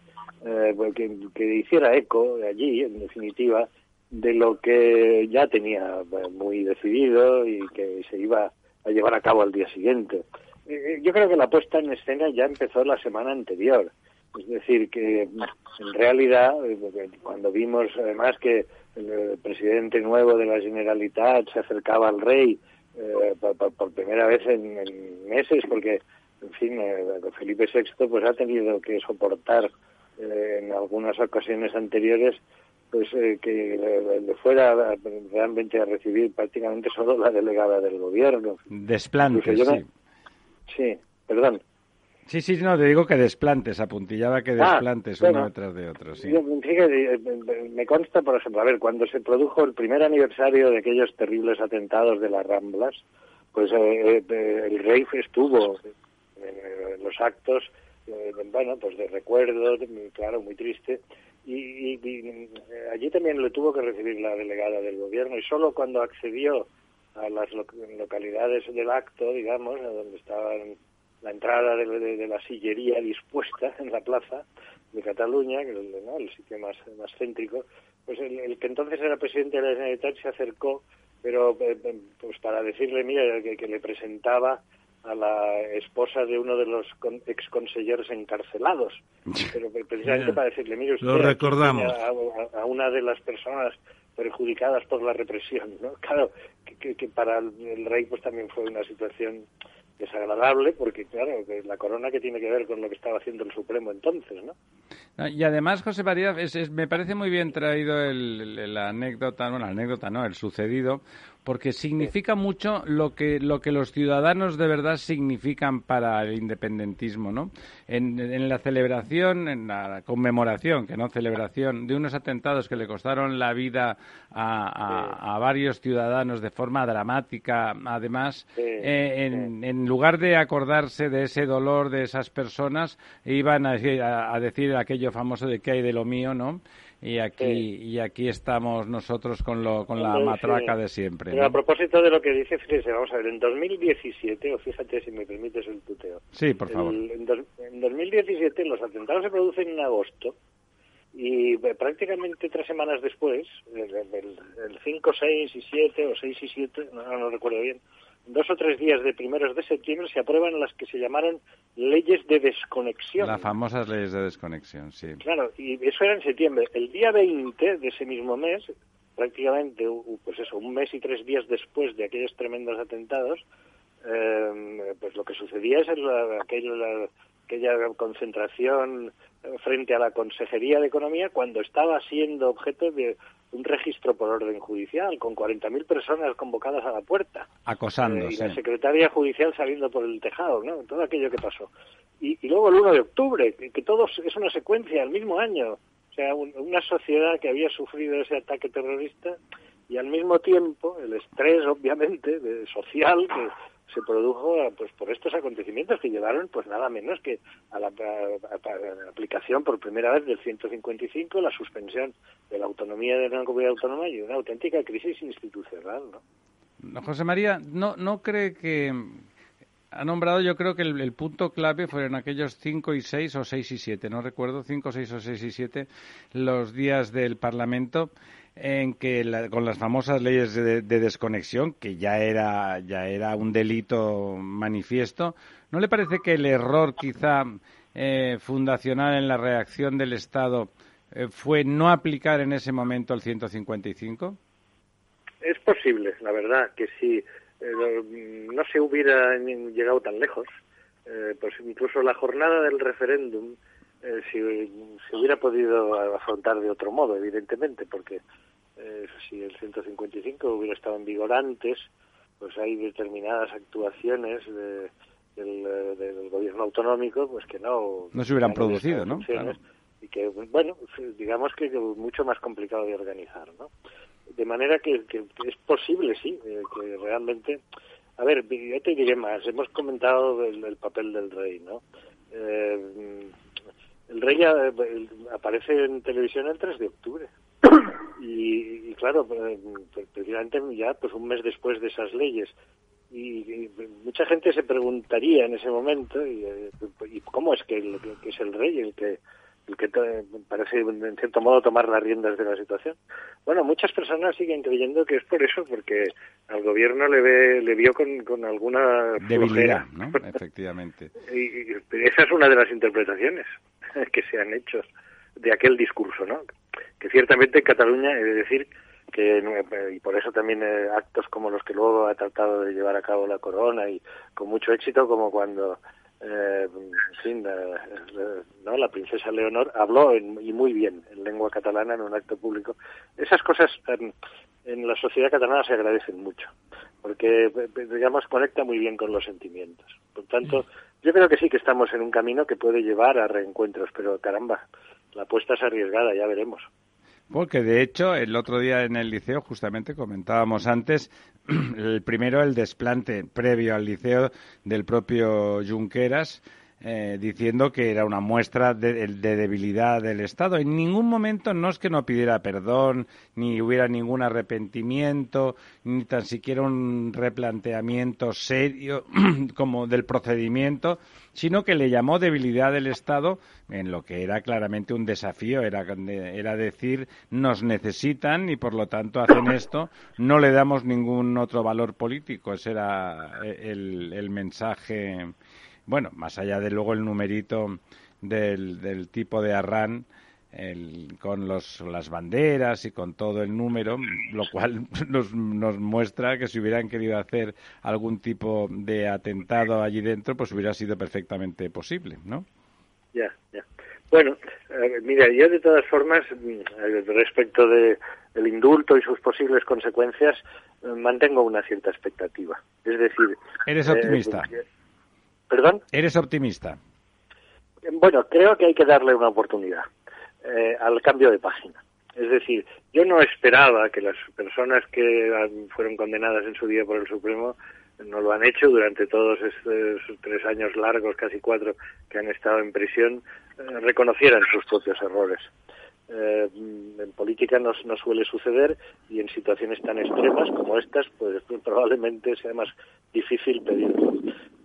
eh, pues que, hiciera eco allí, en definitiva, de lo que ya tenía eh, muy decidido y que se iba a llevar a cabo al día siguiente. Yo creo que la puesta en escena ya empezó la semana anterior. Es decir, que en realidad, eh, cuando vimos además que el presidente nuevo de la Generalitat se acercaba al rey eh, por, primera vez en, meses, porque, en fin, eh, Felipe VI pues ha tenido que soportar en algunas ocasiones anteriores pues que le, fuera realmente a recibir prácticamente solo la delegada del gobierno. Desplantes, sí. Sí, perdón. Sí, sí, no, te digo que desplantes, apuntillaba que ah, desplantes uno detrás de otro, sí. Fíjate, eh, me consta, por ejemplo, a ver, cuando se produjo el primer aniversario de aquellos terribles atentados de las Ramblas, pues eh, eh, el rey estuvo en los actos, bueno, pues de recuerdo, claro, muy triste, y, allí también le tuvo que recibir la delegada del gobierno, y solo cuando accedió a las localidades del acto, digamos, a donde estaban la entrada de, la sillería dispuesta en la plaza de Cataluña, que es el, sitio más, más céntrico, pues el, que entonces era presidente de la Generalitat se acercó, pero eh, eh, pues para decirle, mira, que, le presentaba a la esposa de uno de los ex consejeros encarcelados, pero precisamente para decirle, mire usted, Lo recordamos. A, una de las personas perjudicadas por la represión, ¿no? Claro, que, que, para el rey pues también fue una situación desagradable porque, claro, la corona que tiene que ver con lo que estaba haciendo el Supremo entonces, ¿no? y además, José María, me parece muy bien traído el, la anécdota, bueno, anécdota no, el sucedido, porque significa mucho lo que, lo que los ciudadanos de verdad significan para el independentismo, ¿no? En, la celebración, en la conmemoración, que no celebración, de unos atentados que le costaron la vida a, varios ciudadanos de forma dramática, además, eh, en, lugar de acordarse de ese dolor de esas personas, iban a, a decir aquello famoso de que hay de lo mío, ¿no? Y aquí y aquí estamos nosotros con lo con la matraca de siempre. A propósito de lo que dice, fíjese, vamos a ver, en 2017, o fíjate si me permites el tuteo. Sí, por favor. en, 2017 los atentados se producen en agosto y eh, prácticamente tres semanas después, el, 5, 6 y 7 o 6 y 7, no, no recuerdo bien, dos o tres días de primeros de septiembre se aprueban las que se llamaron leyes de desconexión. Las famosas leyes de desconexión, sí. Claro, y eso era en septiembre. El día 20 de ese mismo mes, prácticamente, pues eso, un mes y tres días después de aquellos tremendos atentados, eh, pues lo que sucedía es la, aquella, aquella concentración frente a la Consejería de Economía cuando estaba siendo objeto de un registro por orden judicial, con 40.000 personas convocadas a la puerta. Acosando, eh, y la secretaria judicial saliendo por el tejado, ¿no? Todo aquello que pasó. Y, luego el 1 de octubre, que, que todo es una secuencia, al mismo año. O sea, una sociedad que había sufrido ese ataque terrorista y al mismo tiempo el estrés, obviamente, de, social que se produjo pues por estos acontecimientos que llevaron pues nada menos que a la, aplicación por primera vez del 155 la suspensión de la autonomía de una comunidad autónoma y una auténtica crisis institucional ¿no? José María no no cree que ha nombrado yo creo que el, punto clave fueron aquellos 5 y 6 o 6 y 7 no recuerdo 5 6 o 6 y 7 los días del Parlamento en que con las famosas leyes de, desconexión, que ya era, ya era un delito manifiesto, ¿no le parece que el error quizá eh, fundacional en la reacción del Estado eh, fue no aplicar en ese momento el 155? Es posible, la verdad, que si eh, no se hubiera llegado tan lejos, pues incluso la jornada del referéndum eh, si se hubiera podido afrontar de otro modo, evidentemente, porque eh, si el 155 hubiera estado en vigor antes, pues hay determinadas actuaciones del, gobierno autonómico pues que no no se hubieran producido, ¿no? Y que, bueno, digamos que mucho más complicado de organizar, ¿no? De manera que, es posible, sí, eh, que realmente... A ver, yo te diré más. Hemos comentado el, papel del rey, ¿no? El rey aparece en televisión el 3 de octubre. Y, claro, pues, pues, precisamente ya pues un mes después de esas leyes. Y, mucha gente se preguntaría en ese momento, y, eh, cómo es que, que es el rey el que el que parece en cierto modo tomar las riendas de la situación. Bueno, muchas personas siguen creyendo que es por eso, porque al gobierno le ve, le vio con, con alguna debilidad, ¿no? Efectivamente. y, esa es una de las interpretaciones que se han hecho de aquel discurso, ¿no? Que ciertamente en Cataluña, he de decir que, y por eso también eh, actos como los que luego ha tratado de llevar a cabo la corona y con mucho éxito, como cuando eh, ¿no? la princesa Leonor habló y muy bien en lengua catalana en un acto público. Esas cosas en, en, la sociedad catalana se agradecen mucho, porque, digamos, conecta muy bien con los sentimientos. Por tanto, yo creo que sí que estamos en un camino que puede llevar a reencuentros, pero caramba, la apuesta es arriesgada, ya veremos. Porque de hecho, el otro día en el liceo, justamente comentábamos antes, el primero el desplante previo al liceo del propio Junqueras, eh, diciendo que era una muestra de, debilidad del Estado. En ningún momento no es que no pidiera perdón, ni hubiera ningún arrepentimiento, ni tan siquiera un replanteamiento serio como del procedimiento, sino que le llamó debilidad del Estado en lo que era claramente un desafío, era, era decir nos necesitan y por lo tanto hacen esto, no le damos ningún otro valor político. Ese era el, el mensaje bueno, más allá de luego el numerito del, del tipo de Arran, con los, las banderas y con todo el número, lo cual nos, nos, muestra que si hubieran querido hacer algún tipo de atentado allí dentro, pues hubiera sido perfectamente posible, ¿no? Ya, ya. Bueno, mira, yo de todas formas, mm, respecto de el indulto y sus posibles consecuencias, eh, mantengo una cierta expectativa. Es decir, eres optimista. Eh, ¿Perdón? ¿Eres optimista? Bueno, creo que hay que darle una oportunidad eh, al cambio de página. Es decir, yo no esperaba que las personas que fueron condenadas en su día por el Supremo no lo han hecho durante todos estos tres años largos, casi cuatro, que han estado en prisión, eh, reconocieran sus propios errores. Eh, en política no, no, suele suceder y en situaciones tan extremas como estas, pues probablemente sea más difícil pedirlo.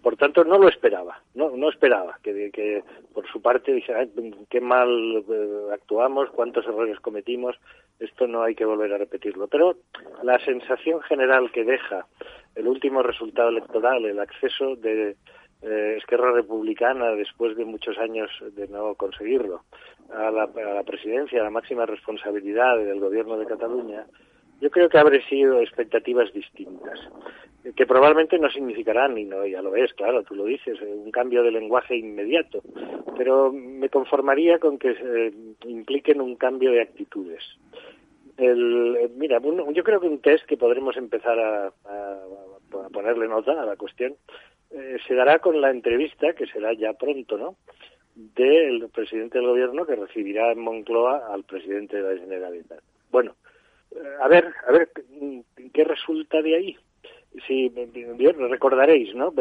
Por tanto, no lo esperaba, no, no esperaba que, por su parte dijera, qué mal eh, actuamos, cuántos errores cometimos, esto no hay que volver a repetirlo. Pero la sensación general que deja el último resultado electoral, el acceso de eh, Esquerra Republicana, después de muchos años de no conseguirlo, a la, a la presidencia, a la máxima responsabilidad del gobierno de Cataluña, yo creo que habré sido expectativas distintas, que probablemente no significarán, y no, ya lo es, claro, tú lo dices, eh, un cambio de lenguaje inmediato, pero me conformaría con que eh, impliquen un cambio de actitudes. El, eh, mira, un- yo creo que un test que podremos empezar a, a- ponerle nota a la cuestión se dará con la entrevista, que será ya pronto, ¿no?, del presidente del gobierno que recibirá en Moncloa al presidente de la Generalitat. Bueno, a ver, a ver, ¿qué resulta de ahí? Sí, bien, recordaréis, ¿no?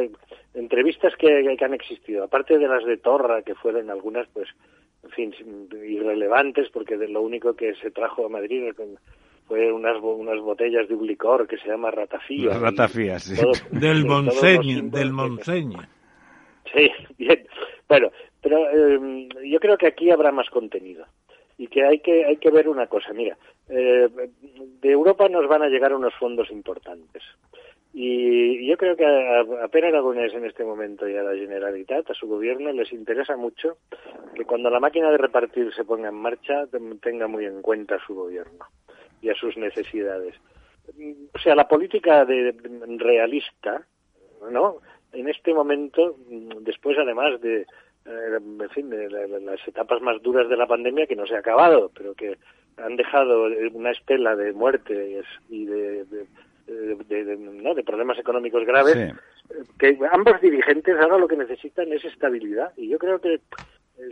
Entrevistas que, que han existido, aparte de las de Torra, que fueron algunas, pues, en fin, irrelevantes, porque de lo único que se trajo a Madrid fue unas, bo- unas botellas de un licor que se llama ratafía. Las ratafías, sí. Todo- Del símbolos del Monseño. Sí, bien. Bueno, pero eh, yo creo que aquí habrá más contenido y que hay que hay que ver una cosa. Mira, eh, de Europa nos van a llegar unos fondos importantes y yo creo que a, a en este momento y a la Generalitat, a su gobierno, les interesa mucho que cuando la máquina de repartir se ponga en marcha ten- tenga muy en cuenta a su gobierno y a sus necesidades. O sea, la política de, realista, ¿no? En este momento, después además de, eh, en fin, de, la- la- las etapas más duras de la pandemia que no se ha acabado, pero que han dejado una estela de muertes y de, de, de- de- ¿no? de problemas económicos graves, Sí. eh, que ambos dirigentes ahora lo que necesitan es estabilidad y yo creo que eh,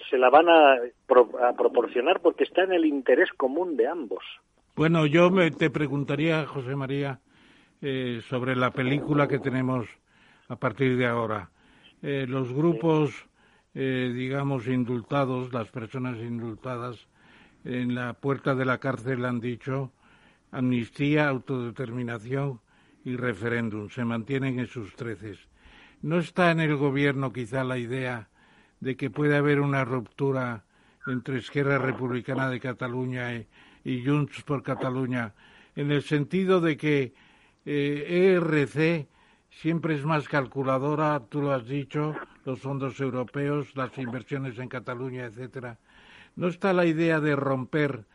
se la van a, pro- a proporcionar porque está en el interés común de ambos. Bueno, yo me, te preguntaría, José María, eh, sobre la película que tenemos a partir de ahora. Eh, los grupos, eh, digamos, indultados, las personas indultadas en la puerta de la cárcel han dicho amnistía, autodeterminación y referéndum. Se mantienen en sus treces. ¿No está en el gobierno quizá la idea de que puede haber una ruptura entre Esquerra Republicana de Cataluña y, y Junts por Cataluña, en el sentido de que eh, ERC siempre es más calculadora, tú lo has dicho, los fondos europeos, las inversiones en Cataluña, etcétera. ¿No está la idea de romper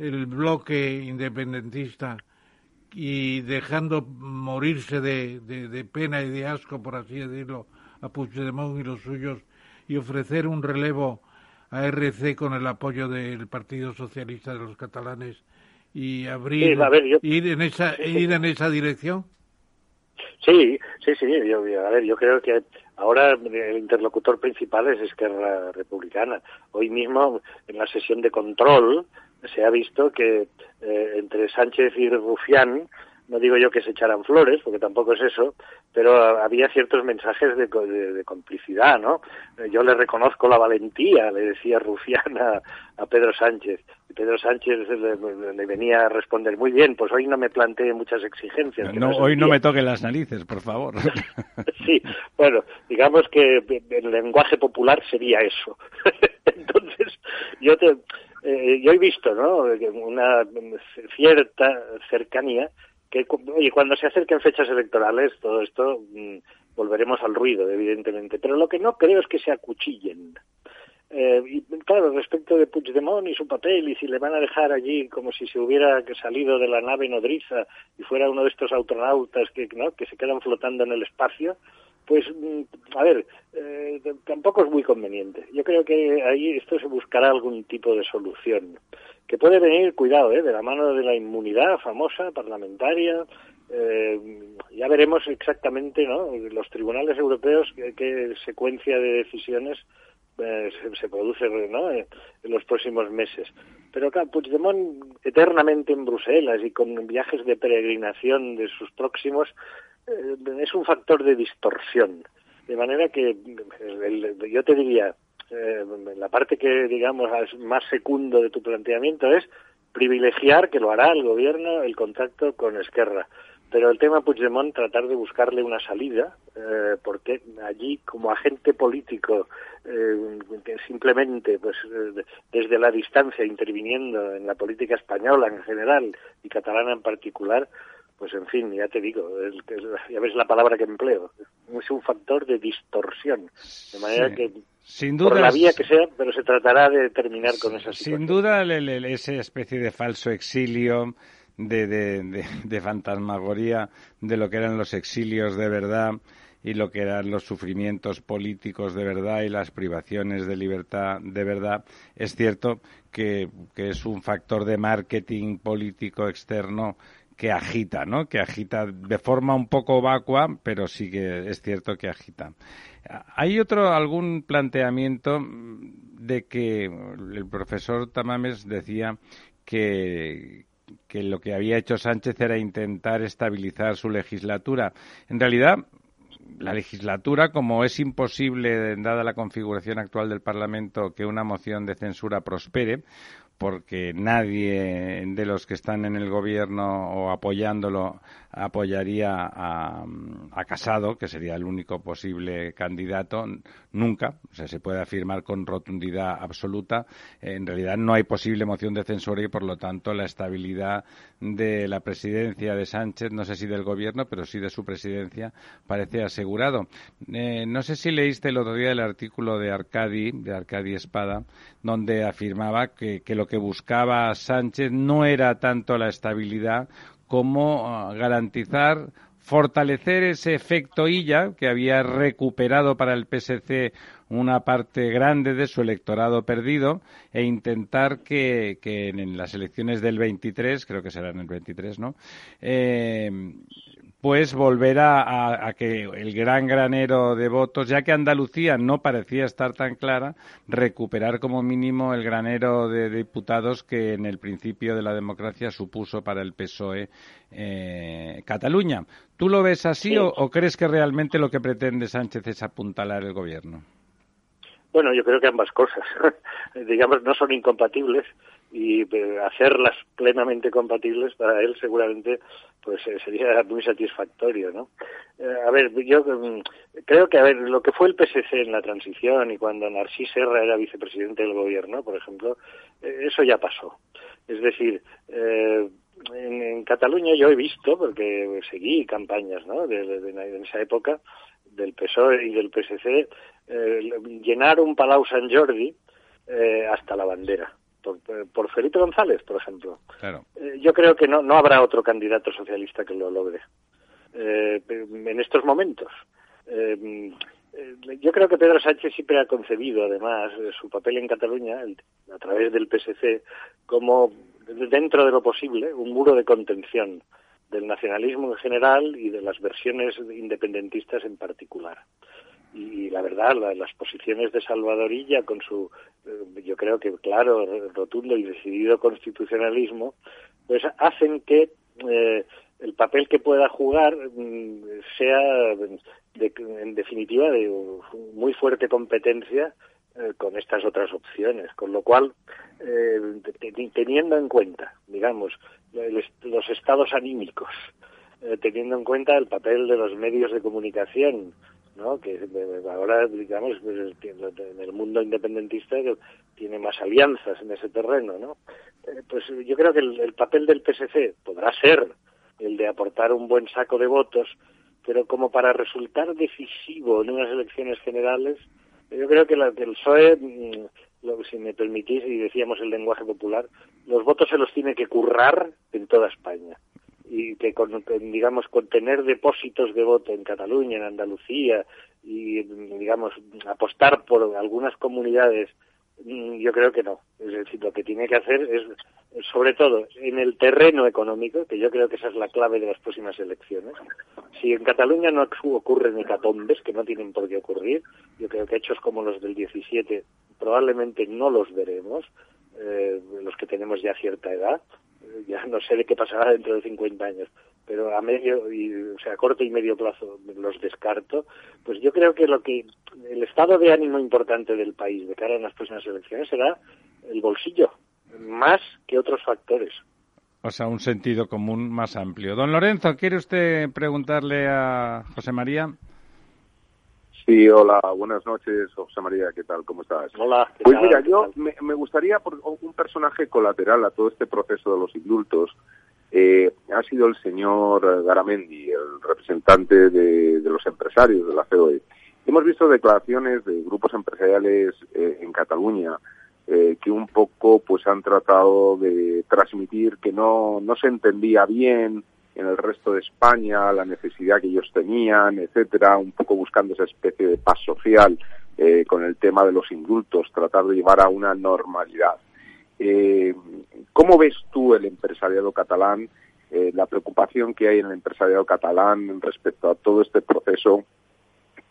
el bloque independentista y dejando morirse de, de- de pena y de asco, por así decirlo, a Puigdemont y los suyos y ofrecer un relevo a RC con el apoyo del Partido Socialista de los Catalanes y abrir Sí, a ver, yo- ir en esa Sí, sí. ir en esa dirección? Sí, sí, sí. Yo- a ver, yo creo que ahora el interlocutor principal es Esquerra Republicana. Hoy mismo, en la sesión de control, se ha visto que eh, entre Sánchez y Rufián, no digo yo que se echaran flores, porque tampoco es eso, pero había ciertos mensajes de, de- de complicidad, ¿no? Yo le reconozco la valentía, le decía Rufián a, a Pedro Sánchez. Y Pedro Sánchez le, le venía a responder, muy bien, pues hoy no me plantee muchas exigencias. que No, hoy no día". me toquen las narices, por favor. Sí, bueno, digamos que el lenguaje popular sería eso. Entonces, yo te, eh, yo he visto, ¿no? Una cierta cercanía que, oye, cuando se acerquen fechas electorales, todo esto mm, volveremos al ruido, evidentemente. Pero lo que no creo es que se acuchillen. Eh, y claro, respecto de Puigdemont y su papel, y si le van a dejar allí como si se hubiera salido de la nave nodriza y fuera uno de estos astronautas que, ¿no? que se quedan flotando en el espacio, pues, mm, a ver, eh, tampoco es muy conveniente. Yo creo que ahí esto se buscará algún tipo de solución, que puede venir, cuidado, eh, de la mano de la inmunidad famosa, parlamentaria, eh, ya veremos exactamente, ¿no? Los tribunales europeos, qué, secuencia de decisiones eh, se, produce ¿no? eh, en los próximos meses. Pero claro, Puigdemont eternamente en Bruselas y con viajes de peregrinación de sus próximos es un factor de distorsión. De manera que el- yo te diría, eh, la parte que digamos más secundo de tu planteamiento es privilegiar, que lo hará el gobierno, el contacto con Esquerra. Pero el tema Puigdemont, tratar de buscarle una salida, eh, porque allí como agente político, eh, simplemente pues eh, desde la distancia interviniendo en la política española en general y catalana en particular, pues en fin, ya te digo, ya ves la palabra que empleo, es un factor de distorsión, de manera que sin duda, por la vía que sea, pero se tratará de terminar con esa situación. Sin duda, esa especie de falso exilio, de, de, de, fantasmagoría de lo que eran los exilios de verdad y lo que eran los sufrimientos políticos de verdad y las privaciones de libertad de verdad, es cierto que, que es un factor de marketing político externo que agita, ¿no? Que agita de forma un poco vacua, pero sí que es cierto que agita. Hay otro algún planteamiento de que el profesor Tamames decía que, que lo que había hecho Sánchez era intentar estabilizar su legislatura. En realidad, la legislatura, como es imposible, dada la configuración actual del Parlamento, que una moción de censura prospere, porque nadie de los que están en el gobierno o apoyándolo apoyaría a, Casado, que sería el único posible candidato, nunca. O sea, se puede afirmar con rotundidad absoluta. En realidad no hay posible moción de censura y, por lo tanto, la estabilidad de la presidencia de Sánchez, no sé si del gobierno, pero sí de su presidencia, parece asegurado. Eh, no sé si leíste el otro día el artículo de Arcadi, de Arcadi Espada, donde afirmaba que, que lo que buscaba Sánchez no era tanto la estabilidad como ah, garantizar fortalecer ese efecto ILA que había recuperado para el PSC una parte grande de su electorado perdido e intentar que, en las elecciones del 23, creo que serán el 23, ¿no? Eh, pues volver a, que el gran granero de votos, ya que Andalucía no parecía estar tan clara, recuperar como mínimo el granero de diputados que en el principio de la democracia supuso para el PSOE eh, Cataluña. ¿Tú lo ves así o, o crees que realmente lo que pretende Sánchez es apuntalar el gobierno? Bueno, yo creo que ambas cosas, digamos, no son incompatibles y eh, hacerlas plenamente compatibles para él seguramente pues eh, sería muy satisfactorio no eh, a ver yo mm, creo que a ver lo que fue el PSC en la transición y cuando Narcís Serra era vicepresidente del gobierno por ejemplo eso ya pasó. Es decir en, Cataluña yo he visto porque seguí campañas no de, en esa época del PSOE y del PSC llenar un Palau Sant Jordi hasta la bandera por, Felipe González, por ejemplo. Eh, yo creo que no, no habrá otro candidato socialista que lo logre eh, en estos momentos. Eh, yo creo que Pedro Sánchez siempre ha concebido, además, su papel en Cataluña, a través del PSC, como, dentro de lo posible, un muro de contención del nacionalismo en general y de las versiones independentistas en particular y la verdad las posiciones de Salvadorilla con su eh, yo creo que claro rotundo y decidido constitucionalismo pues hacen que eh, el papel que pueda jugar mm, sea en definitiva de muy fuerte competencia eh, con estas otras opciones. Con lo cual teniendo en cuenta digamos los estados anímicos teniendo en cuenta el papel de los medios de comunicación ¿no? que ahora, digamos, pues, en el mundo independentista tiene más alianzas en ese terreno. ¿no? Eh, pues yo creo que el, papel del PSC podrá ser el de aportar un buen saco de votos, pero como para resultar decisivo en unas elecciones generales, yo creo que, la, el PSOE, mm, si me permitís, y decíamos el lenguaje popular, los votos se los tiene que currar en toda España y que con, digamos con tener depósitos de voto en Cataluña, en Andalucía y digamos apostar por algunas comunidades mm, yo creo que no. Es decir, lo que tiene que hacer es, sobre todo, en el terreno económico, que yo creo que esa es la clave de las próximas elecciones. Si en Cataluña no ocurren hecatombes, que no tienen por qué ocurrir, yo creo que hechos como los del 17 probablemente no los veremos, eh, los que tenemos ya cierta edad, ya no sé de qué pasará dentro de 50 años, pero a medio, y, o sea, a corto y medio plazo los descarto, pues yo creo que lo que el estado de ánimo importante del país de cara a las próximas elecciones será el bolsillo, más que otros factores. O sea, un sentido común más amplio. Don Lorenzo, ¿quiere usted preguntarle a José María? Sí, hola, buenas noches, José María, ¿qué tal? ¿Cómo estás? Hola. pues mira, yo me, gustaría, por un personaje colateral a todo este proceso de los indultos, eh, ha sido el señor Garamendi, el representante de, los empresarios de la COE. Hemos visto declaraciones de grupos empresariales eh, en Cataluña eh, que un poco pues han tratado de transmitir que no, no se entendía bien en el resto de España la necesidad que ellos tenían, etcétera, un poco buscando esa especie de paz social eh, con el tema de los indultos, tratar de llevar a una normalidad. Eh, ¿Cómo ves tú el empresariado catalán, eh, la preocupación que hay en el empresariado catalán respecto a todo este proceso?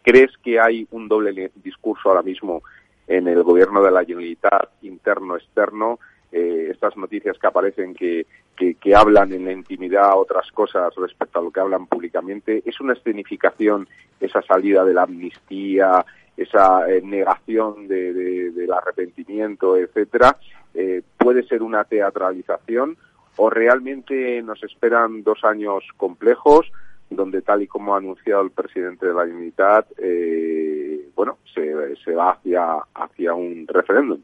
¿Crees que hay un doble discurso ahora mismo en el gobierno de la Generalitat, interno-externo, eh, estas noticias que aparecen que, que, hablan en la intimidad otras cosas respecto a lo que hablan públicamente, es una escenificación esa salida de la amnistía, esa eh, negación de, del arrepentimiento, etcétera, eh, puede ser una teatralización o realmente nos esperan dos años complejos donde tal y como ha anunciado el presidente de la Unidad, eh, bueno, se, se va hacia, hacia un referéndum.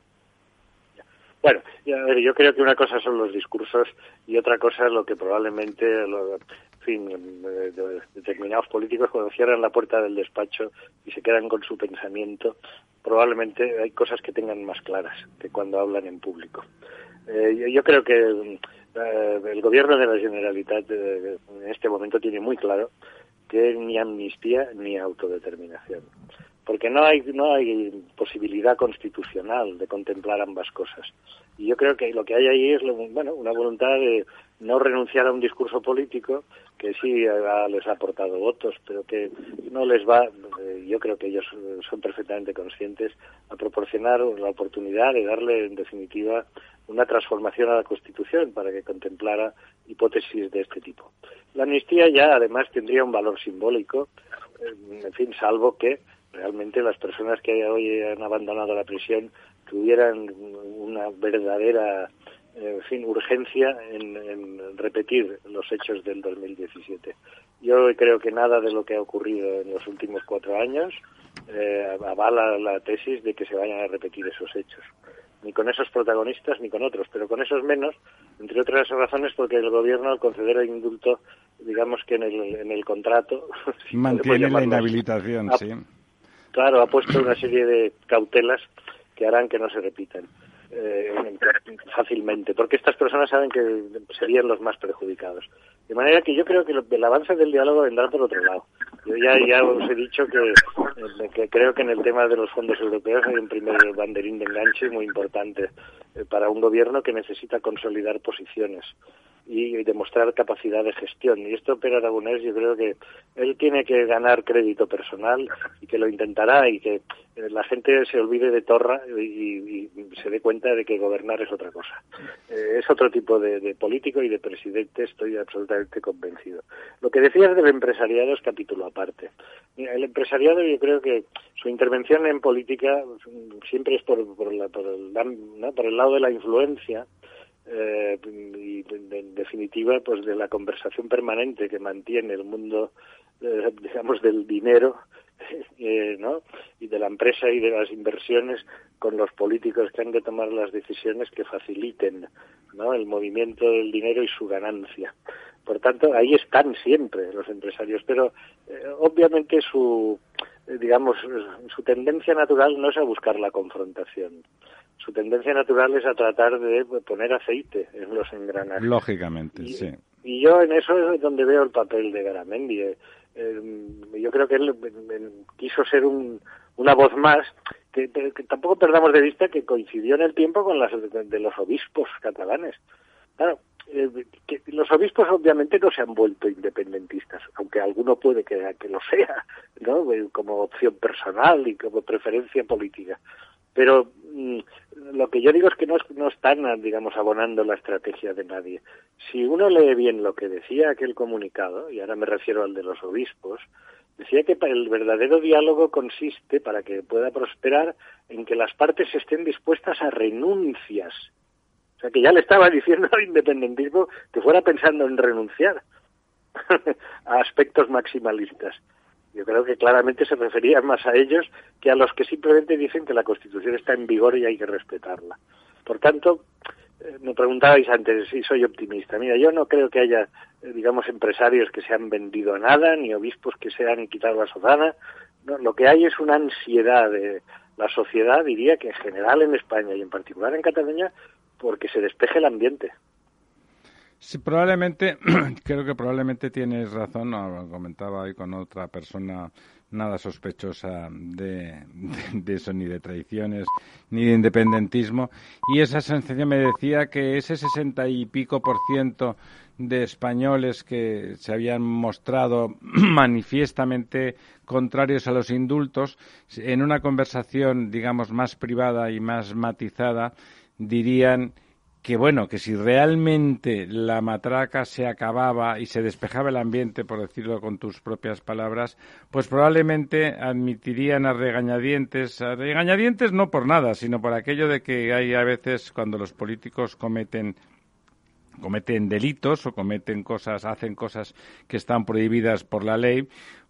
Bueno, yo creo que una cosa son los discursos y otra cosa es lo que probablemente, en fin, eh, determinados políticos cuando cierran la puerta del despacho y se quedan con su pensamiento, probablemente hay cosas que tengan más claras que cuando hablan en público. Eh, yo creo que eh, el gobierno de la Generalitat eh, en este momento tiene muy claro que ni amnistía ni autodeterminación porque no hay no hay posibilidad constitucional de contemplar ambas cosas y yo creo que lo que hay ahí es bueno una voluntad de no renunciar a un discurso político que sí les ha aportado votos pero que no les va eh, yo creo que ellos son perfectamente conscientes a proporcionar la oportunidad de darle en definitiva una transformación a la Constitución para que contemplara hipótesis de este tipo. La amnistía ya además tendría un valor simbólico, eh, en fin, salvo que realmente las personas que hoy han abandonado la prisión tuvieran una verdadera en fin, urgencia en, repetir los hechos del 2017. Yo creo que nada de lo que ha ocurrido en los últimos cuatro años eh, avala la tesis de que se vayan a repetir esos hechos ni con esos protagonistas ni con otros, pero con esos menos, entre otras razones porque el gobierno al conceder el indulto, digamos que en el, en el contrato... Mantiene la inhabilitación, sí. Claro, ha puesto una serie de cautelas que harán que no se repitan. Eh, fácilmente, porque estas personas saben que serían los más perjudicados. De manera que yo creo que el avance del diálogo vendrá por otro lado. Yo ya, ya os he dicho que, eh, que creo que en el tema de los fondos europeos hay un primer banderín de enganche muy importante eh, para un gobierno que necesita consolidar posiciones y, demostrar capacidad de gestión. Y esto, Pedro Aragonés, yo creo que él tiene que ganar crédito personal y que lo intentará y que eh, la gente se olvide de Torra y, se dé cuenta de que gobernar es otra cosa. Eh, es otro tipo de, político y de presidente, estoy absolutamente convencido. Lo que decías del empresariado es capítulo aparte. el empresariado yo creo que su intervención en política siempre es por, por, el, por el lado de la influencia eh, y en definitiva pues de la conversación permanente que mantiene el mundo eh, digamos del dinero eh, ¿no? y de la empresa y de las inversiones con los políticos que han de tomar las decisiones que faciliten ¿no? el movimiento del dinero y su ganancia por tanto ahí están siempre los empresarios pero eh, obviamente su digamos su tendencia natural no es a buscar la confrontación su tendencia natural es a tratar de poner aceite en los engranajes. Lógicamente, sí. Y yo en eso es donde veo el papel de Garamendi. Eh, eh, yo creo que él eh, quiso ser un, una voz más, que, tampoco perdamos de vista que coincidió en el tiempo con las de, los obispos catalanes. Claro, que los obispos obviamente no se han vuelto independentistas, aunque alguno puede que, que lo sea, ¿no? como opción personal y como preferencia política. Pero que yo digo es que no, no están, digamos, abonando la estrategia de nadie. Si uno lee bien lo que decía aquel comunicado, y ahora me refiero al de los obispos, decía que el verdadero diálogo consiste, para que pueda prosperar, en que las partes estén dispuestas a renuncias. O sea, que ya le estaba diciendo al independentismo que fuera pensando en renunciar a aspectos maximalistas. Yo creo que claramente se refería más a ellos que a los que simplemente dicen que la Constitución está en vigor y hay que respetarla. Por tanto, eh, me preguntabais antes si soy optimista. Mira, yo no creo que haya, eh, digamos, empresarios que se han vendido nada, ni obispos que se han quitado la sotana. No, lo que hay es una ansiedad de la sociedad, diría que en general en España y en particular en Cataluña, porque se despeje el ambiente. Sí, probablemente, creo que probablemente tienes razón, no, comentaba ahí con otra persona nada sospechosa de, eso, ni de traiciones, ni de independentismo. Y esa sensación me decía que ese sesenta y pico por ciento de españoles que se habían mostrado manifiestamente contrarios a los indultos, en una conversación, digamos, más privada y más matizada, dirían que bueno, que si realmente la matraca se acababa y se despejaba el ambiente, por decirlo con tus propias palabras, pues probablemente admitirían a regañadientes, a regañadientes no por nada, sino por aquello de que hay a veces cuando los políticos cometen cometen delitos o cometen cosas, hacen cosas que están prohibidas por la ley,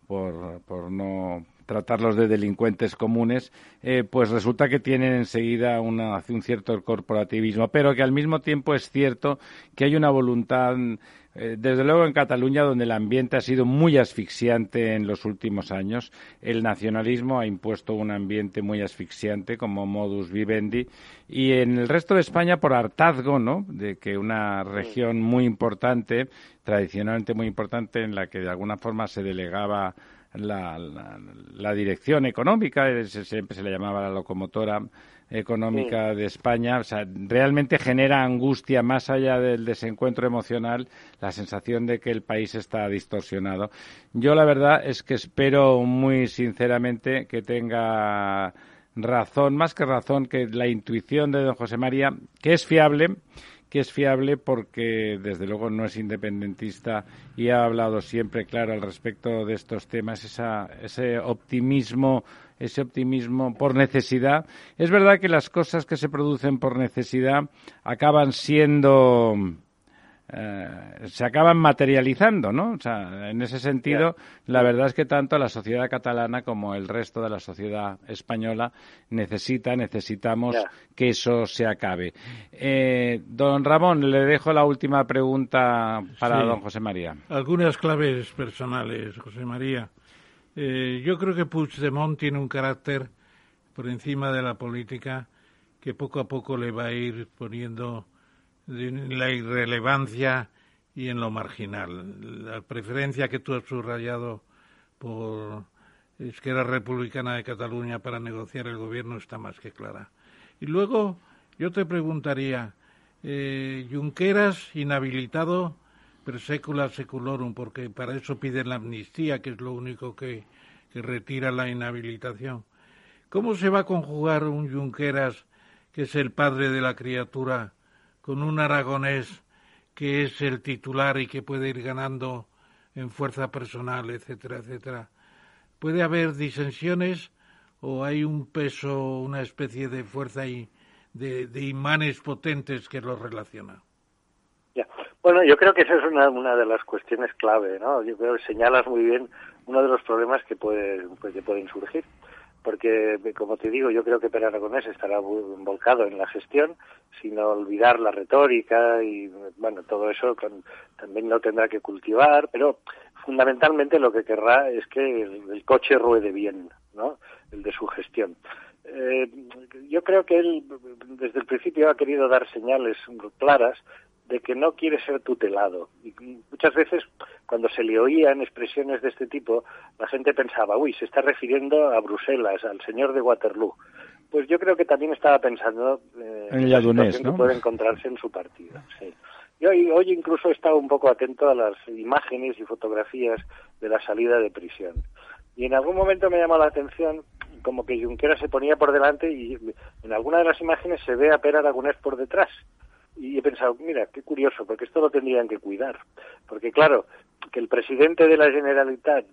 por, por no tratarlos de delincuentes comunes, eh, pues resulta que tienen enseguida una, un cierto corporativismo, pero que al mismo tiempo es cierto que hay una voluntad, eh, desde luego en Cataluña, donde el ambiente ha sido muy asfixiante en los últimos años, el nacionalismo ha impuesto un ambiente muy asfixiante como modus vivendi, y en el resto de España por hartazgo, ¿no?, de que una región muy importante, tradicionalmente muy importante, en la que de alguna forma se delegaba la, la, dirección económica, siempre se le llamaba la locomotora económica de España, o sea, realmente genera angustia más allá del desencuentro emocional, la sensación de que el país está distorsionado. Yo la verdad es que espero muy sinceramente que tenga razón, más que razón, que la intuición de don José María, que es fiable, que es fiable porque desde luego no es independentista y ha hablado siempre claro al respecto de estos temas, ese optimismo ese optimismo por necesidad. Es verdad que las cosas que se producen por necesidad acaban siendo eh, se acaban materializando, ¿no? O sea, en ese sentido, la verdad es que tanto la sociedad catalana como el resto de la sociedad española necesita, necesitamos que eso se acabe. Eh, don Ramón, le dejo la última pregunta para don José María. Algunas claves personales, José María. Eh, yo creo que Puigdemont tiene un carácter por encima de la política que poco a poco le va a ir poniendo la irrelevancia y en lo marginal. La preferencia que tú has subrayado por Izquierda Republicana de Cataluña para negociar el gobierno está más que clara. Y luego yo te preguntaría, eh, Junqueras inhabilitado per secula seculorum, porque para eso piden la amnistía, que es lo único que, que retira la inhabilitación. ¿Cómo se va a conjugar un Junqueras, que es el padre de la criatura, con un aragonés que es el titular y que puede ir ganando en fuerza personal, etcétera, etcétera. ¿Puede haber disensiones o hay un peso, una especie de fuerza y de, imanes potentes que los relaciona? Bueno, yo creo que esa es una, una de las cuestiones clave, ¿no? Yo creo que señalas muy bien uno de los problemas que, puede, pues, que pueden surgir porque, como te digo, yo creo que Per Aragonés estará volcado en la gestión, sin olvidar la retórica y, bueno, todo eso también lo tendrá que cultivar, pero fundamentalmente lo que querrá es que el, coche ruede bien, ¿no? El de su gestión. Eh, yo creo que él desde el principio ha querido dar señales claras de que no quiere ser tutelado. Y muchas veces, cuando se le oían expresiones de este tipo, la gente pensaba, uy, se está refiriendo a Bruselas, al señor de Waterloo. Pues yo creo que también estaba pensando eh, en la situación que puede encontrarse en su partido. Sí. Yo hoy, hoy incluso he estado un poco atento a las imágenes y fotografías de la salida de prisión. Y en algún momento me llamó la atención como que Junquera se ponía por delante y en alguna de las imágenes se ve a Per Aragonés por detrás y he pensado, mira, qué curioso, porque esto lo tendrían que cuidar. Porque claro, que el presidente de la Generalitat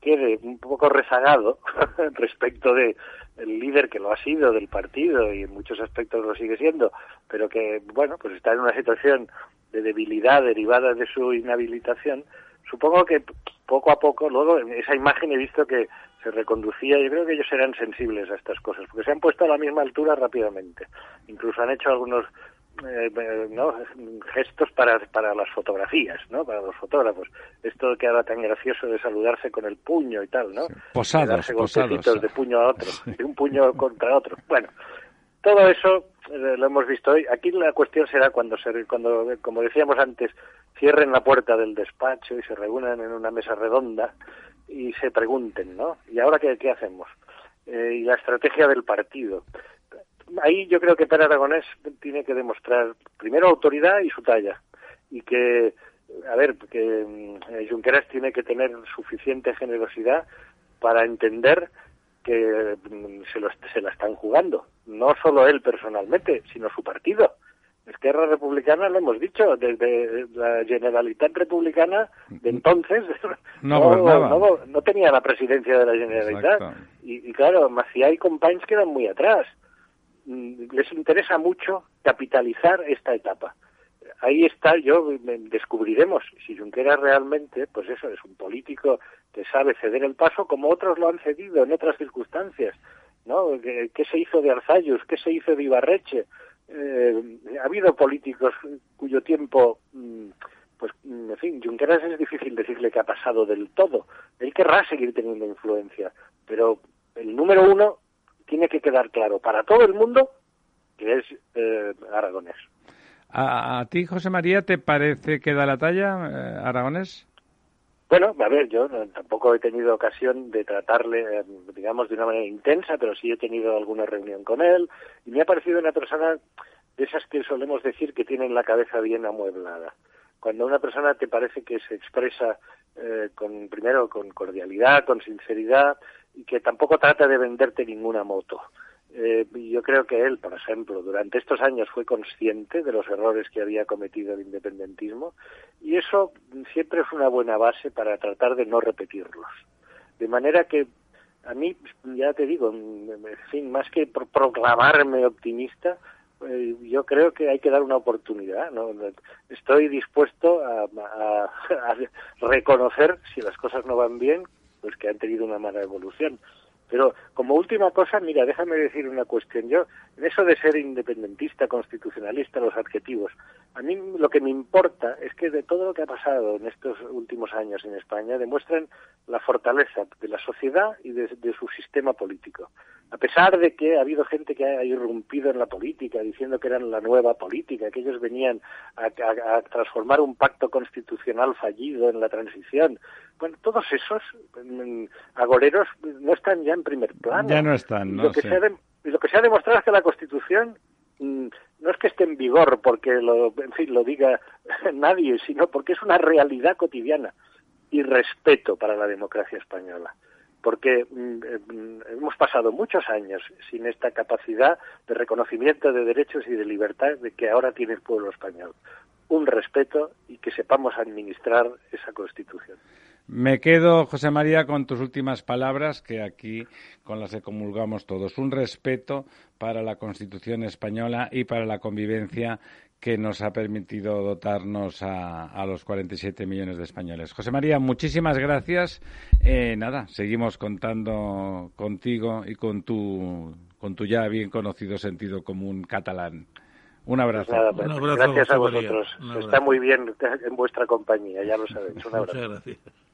quede un poco rezagado respecto de el líder que lo ha sido del partido y en muchos aspectos lo sigue siendo, pero que bueno, pues está en una situación de debilidad derivada de su inhabilitación, supongo que poco a poco, luego en esa imagen he visto que se reconducía, yo creo que ellos serán sensibles a estas cosas, porque se han puesto a la misma altura rápidamente. Incluso han hecho algunos eh, ¿no? gestos para, para las fotografías, ¿no? Para los fotógrafos. Esto que ahora tan gracioso de saludarse con el puño y tal, ¿no? Posados, darse posados. de puño a otro, de un puño contra otro. Bueno, todo eso eh, lo hemos visto hoy. Aquí la cuestión será cuando, se, cuando, como decíamos antes, cierren la puerta del despacho y se reúnan en una mesa redonda y se pregunten, ¿no? ¿Y ahora qué, qué hacemos? Eh, y la estrategia del partido ahí yo creo que Per Aragonés tiene que demostrar primero autoridad y su talla. Y que a ver que mm, Junqueras tiene que tener suficiente generosidad para entender que mm, se, lo, se la están jugando. No solo él personalmente sino su partido. Esquerra Republicana, lo hemos dicho, desde la Generalitat Republicana de entonces no, no, no, tenía la presidencia de la Generalitat. Y, y, claro, Maciá y Companys quedan muy atrás. Mm, les interesa mucho capitalizar esta etapa. Ahí está, yo descubriremos si Junqueras realmente, pues eso, es un político que sabe ceder el paso como otros lo han cedido en otras circunstancias. ¿no? ¿Qué, se hizo de Arzayus? ¿Qué se hizo de Ibarreche? Eh, ha habido políticos cuyo tiempo, mm, pues, mm, en fin, Junqueras es difícil decirle que ha pasado del todo. Él querrá seguir teniendo influencia, pero el número uno tiene que quedar claro para todo el mundo que es eh, aragonés. ¿A, ti, José María, te parece que da la talla eh, aragonés? Bueno, a ver, yo tampoco he tenido ocasión de tratarle, eh, digamos, de una manera intensa, pero sí he tenido alguna reunión con él y me ha parecido una persona de esas que solemos decir que tienen la cabeza bien amueblada. Cuando una persona te parece que se expresa con primero con cordialidad, con sinceridad y que tampoco trata de venderte ninguna moto. Eh, yo creo que él, por ejemplo, durante estos años fue consciente de los errores que había cometido el independentismo y eso siempre es una buena base para tratar de no repetirlos. De manera que a mí, ya te digo, en fin, más que proclamarme optimista, eh, yo creo que hay que dar una oportunidad. ¿no? Estoy dispuesto a, a reconocer si las cosas no van bien, pues que han tenido una mala evolución. Pero como última cosa, mira, déjame decir una cuestión. Yo, en eso de ser independentista, constitucionalista, los adjetivos, a mí lo que me importa es que de todo lo que ha pasado en estos últimos años en España demuestran la fortaleza de la sociedad y de, su sistema político. A pesar de que ha habido gente que ha irrumpido en la política diciendo que eran la nueva política, que ellos venían a transformar un pacto constitucional fallido en la transición, bueno, todos esos agoreros no están ya en primer plano. Ya no están, ¿no? Lo que, se, ha lo que se ha demostrado es que la Constitución mm, no es que esté en vigor porque lo, en fin, lo diga nadie, sino porque es una realidad cotidiana y respeto para la democracia española. Porque mm, eh, hemos pasado muchos años sin esta capacidad de reconocimiento de derechos y de libertad de que ahora tiene el pueblo español. Un respeto y que sepamos administrar esa Constitución. Me quedo, José María, con tus últimas palabras, que aquí con las que comulgamos todos. Un respeto para la Constitución española y para la convivencia que nos ha permitido dotarnos a, a los 47 millones de españoles. José María, muchísimas gracias. Eh, nada, seguimos contando contigo y con tu, con tu ya bien conocido sentido común catalán. Un abrazo. Pues Un abrazo gracias a vosotros. Está muy bien en vuestra compañía, ya lo sabéis. Un abrazo. Muchas gracias.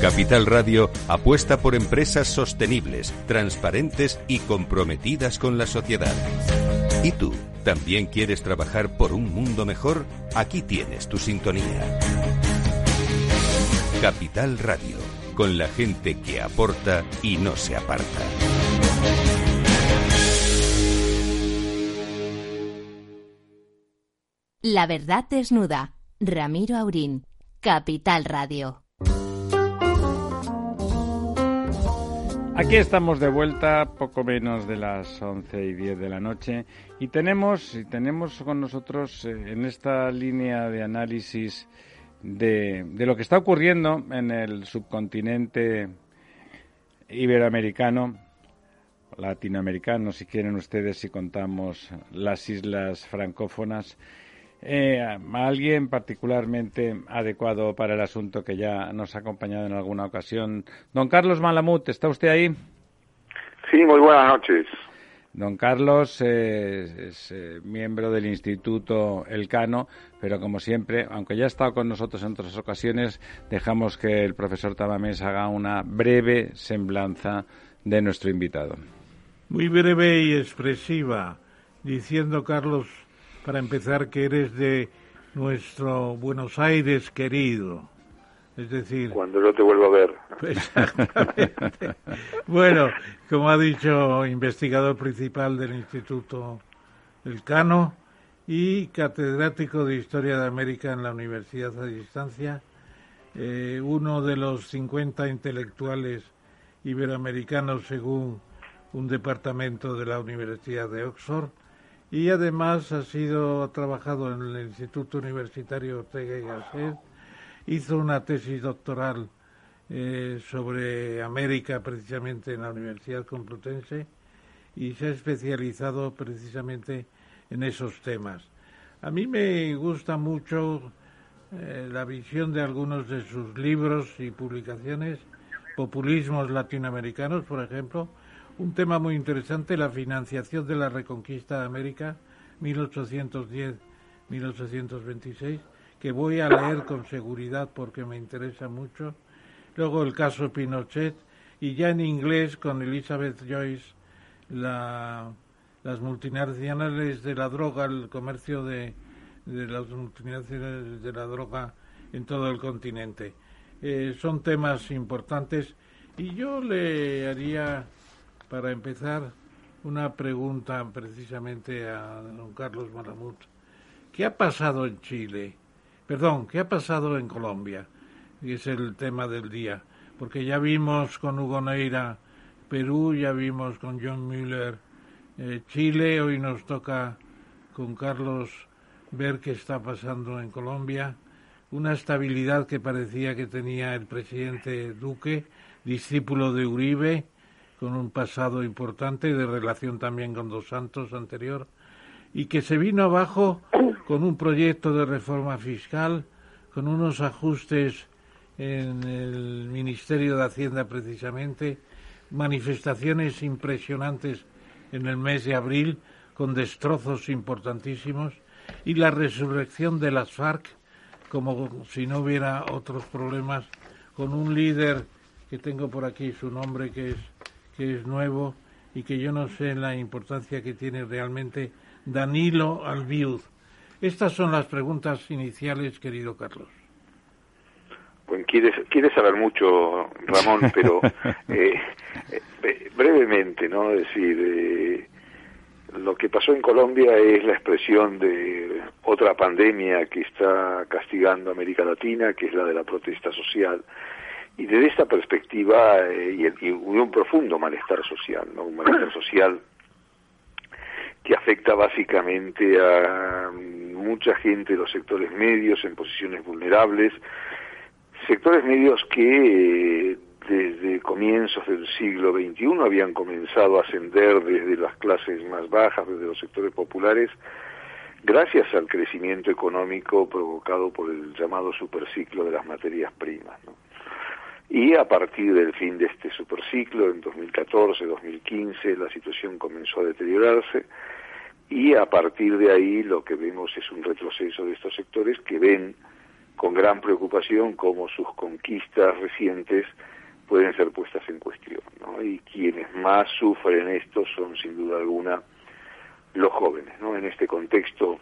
Capital Radio apuesta por empresas sostenibles, transparentes y comprometidas con la sociedad. ¿Y tú también quieres trabajar por un mundo mejor? Aquí tienes tu sintonía. Capital Radio, con la gente que aporta y no se aparta. La verdad desnuda. Ramiro Aurín. Capital Radio. Aquí estamos de vuelta, poco menos de las 11 y 10 de la noche, y tenemos, y tenemos con nosotros eh, en esta línea de análisis de, de lo que está ocurriendo en el subcontinente iberoamericano, latinoamericano, si quieren ustedes, si contamos las islas francófonas, eh, a alguien particularmente adecuado para el asunto que ya nos ha acompañado en alguna ocasión. Don Carlos Malamut, ¿está usted ahí? Sí, muy buenas noches. Don Carlos eh, es eh, miembro del Instituto Elcano, pero como siempre, aunque ya ha estado con nosotros en otras ocasiones, dejamos que el profesor Tamamés haga una breve semblanza de nuestro invitado. Muy breve y expresiva, diciendo Carlos para empezar, que eres de nuestro Buenos Aires querido. Es decir... Cuando yo te vuelvo a ver. Exactamente. bueno, como ha dicho, investigador principal del Instituto Elcano y catedrático de Historia de América en la Universidad a Distancia, eh, uno de los 50 intelectuales iberoamericanos según un departamento de la Universidad de Oxford, y además ha sido ha trabajado en el Instituto Universitario Ortega y Gasset, hizo una tesis doctoral eh, sobre América precisamente en la Universidad Complutense y se ha especializado precisamente en esos temas. A mí me gusta mucho eh, la visión de algunos de sus libros y publicaciones, populismos latinoamericanos, por ejemplo, un tema muy interesante, la financiación de la reconquista de América, 1810-1826, que voy a leer con seguridad porque me interesa mucho. Luego el caso Pinochet y ya en inglés con Elizabeth Joyce, la, las multinacionales de la droga, el comercio de, de las multinacionales de la droga en todo el continente. Eh, son temas importantes y yo le haría para empezar, una pregunta precisamente a don Carlos Maramut. ¿Qué ha pasado en Chile? Perdón, ¿qué ha pasado en Colombia? Y es el tema del día. Porque ya vimos con Hugo Neira Perú, ya vimos con John Mueller eh, Chile, hoy nos toca con Carlos ver qué está pasando en Colombia. Una estabilidad que parecía que tenía el presidente Duque, discípulo de Uribe, con un pasado importante de relación también con Dos Santos anterior, y que se vino abajo con un proyecto de reforma fiscal, con unos ajustes en el Ministerio de Hacienda precisamente, manifestaciones impresionantes en el mes de abril con destrozos importantísimos y la resurrección de las FARC como si no hubiera otros problemas con un líder que tengo por aquí su nombre que es que es nuevo y que yo no sé la importancia que tiene realmente Danilo Albiud. Estas son las preguntas iniciales, querido Carlos. Bueno, quieres, quieres saber mucho, Ramón, pero eh, eh, brevemente, ¿no? Es decir, eh, lo que pasó en Colombia es la expresión de otra pandemia que está castigando a América Latina, que es la de la protesta social y desde esta perspectiva eh, y, un profundo malestar social, ¿no? un malestar social que afecta básicamente a mucha gente de los sectores medios en posiciones vulnerables, sectores medios que eh, desde comienzos del siglo XXI habían comenzado a ascender desde las clases más bajas, desde los sectores populares, gracias al crecimiento económico provocado por el llamado superciclo de las materias primas. ¿no? Y a partir del fin de este superciclo, en 2014-2015, la situación comenzó a deteriorarse y a partir de ahí lo que vemos es un retroceso de estos sectores que ven con gran preocupación cómo sus conquistas recientes pueden ser puestas en cuestión. Y quienes más sufren esto son sin duda alguna los jóvenes. ¿no? En este contexto,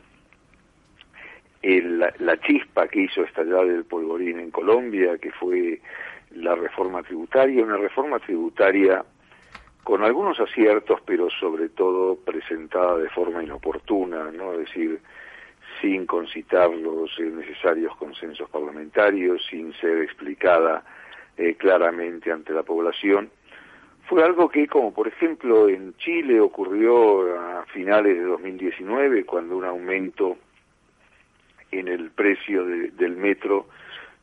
el, la chispa que hizo estallar el polvorín en Colombia, que fue la reforma tributaria, una reforma tributaria con algunos aciertos, pero sobre todo presentada de forma inoportuna, ¿no? Es decir, sin concitar los necesarios consensos parlamentarios, sin ser explicada eh, claramente ante la población, fue algo que, como por ejemplo en Chile ocurrió a finales de 2019, cuando un aumento en el precio del metro,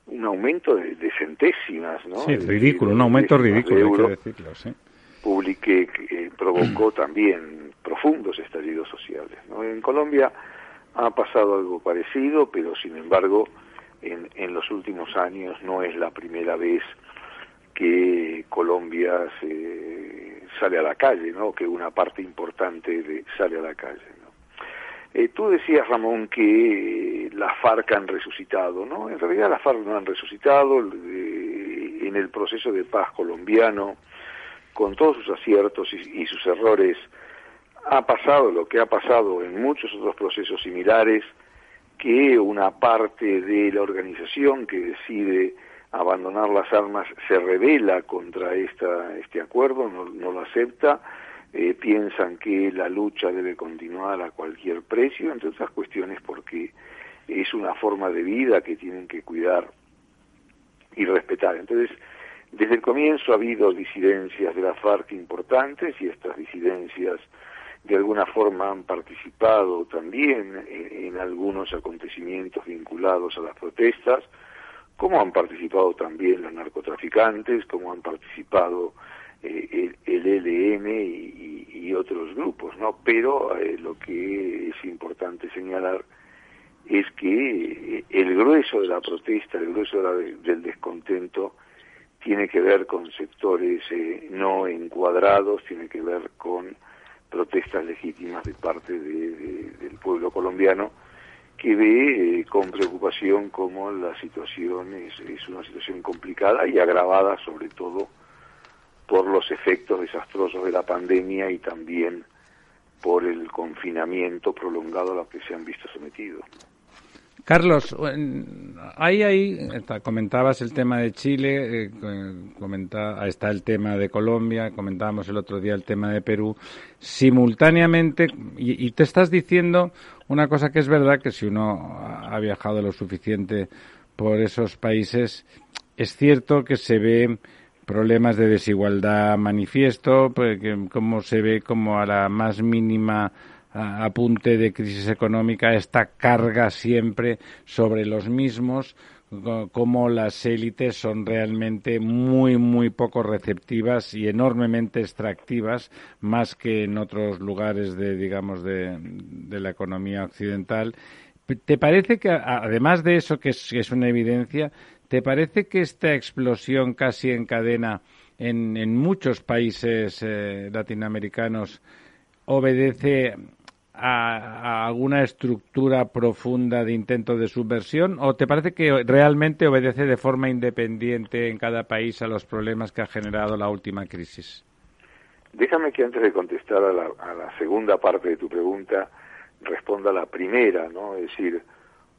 un aumento de, centésimas, ¿no? Sí, ridículo, un aumento ridículo, hay que decirlo, sí. Publique, que provocó también profundos estallidos sociales. ¿no? En Colombia ha pasado algo parecido, pero sin embargo, en, en los últimos años no es la primera vez que Colombia se sale a la calle, ¿no? que una parte importante de, sale a la calle. Eh, tú decías, Ramón, que las FARC han resucitado, ¿no? En realidad las FARC no han resucitado. Eh, en el proceso de paz colombiano, con todos sus aciertos y, sus errores, ha pasado lo que ha pasado en muchos otros procesos similares, que una parte de la organización que decide abandonar las armas se revela contra esta, este acuerdo, no lo acepta, eh, piensan que la lucha debe continuar a cualquier precio, entre otras cuestiones porque es una forma de vida que tienen que cuidar y respetar. Entonces, desde el comienzo ha habido disidencias de la FARC importantes y estas disidencias de alguna forma han participado también en algunos acontecimientos vinculados a las protestas, como han participado también los narcotraficantes, como han participado el, el, LN y, otros grupos, ¿no? Pero eh, lo que es importante señalar es que eh, el grueso de la protesta, el grueso del descontento, tiene que ver con sectores no encuadrados, tiene que ver con protestas legítimas de parte del pueblo colombiano, que ve eh, con preocupación cómo la situación es, es, una situación complicada y agravada sobre todo por los efectos desastrosos de la pandemia y también por el confinamiento prolongado a lo que se han visto sometidos. Carlos, ahí, ahí comentabas el tema de Chile, eh, está el tema de Colombia, comentábamos el otro día el tema de Perú. Simultáneamente, y, te estás diciendo una cosa que es verdad, que si uno ha viajado lo suficiente por esos países, es cierto que se ve problemas de desigualdad manifiesto, pues, como se ve como a la más mínima apunte de crisis económica esta carga siempre sobre los mismos como las élites son realmente muy, muy poco receptivas y enormemente extractivas, más que en otros lugares de, digamos, de, la economía occidental. ¿Te parece que, además de eso, que es, una evidencia, ¿te parece que esta explosión casi en cadena en, muchos países eh, latinoamericanos obedece a, alguna estructura profunda de intento de subversión o te parece que realmente obedece de forma independiente en cada país a los problemas que ha generado la última crisis? Déjame que antes de contestar a la, a la segunda parte de tu pregunta responda a la primera, ¿no? Es decir,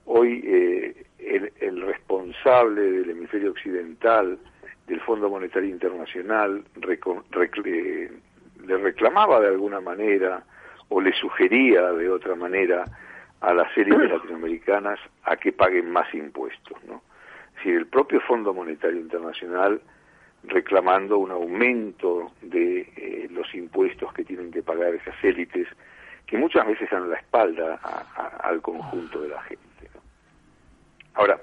hoy eh, el, el, responsable del hemisferio occidental del Fondo Monetario Internacional le reclamaba de alguna manera o le sugería de otra manera a las élites latinoamericanas a que paguen más impuestos, ¿no? Es decir, el propio Fondo Monetario Internacional reclamando un aumento de eh, los impuestos que tienen que pagar esas élites que muchas veces dan la espalda al conjunto de la gente. Ahora,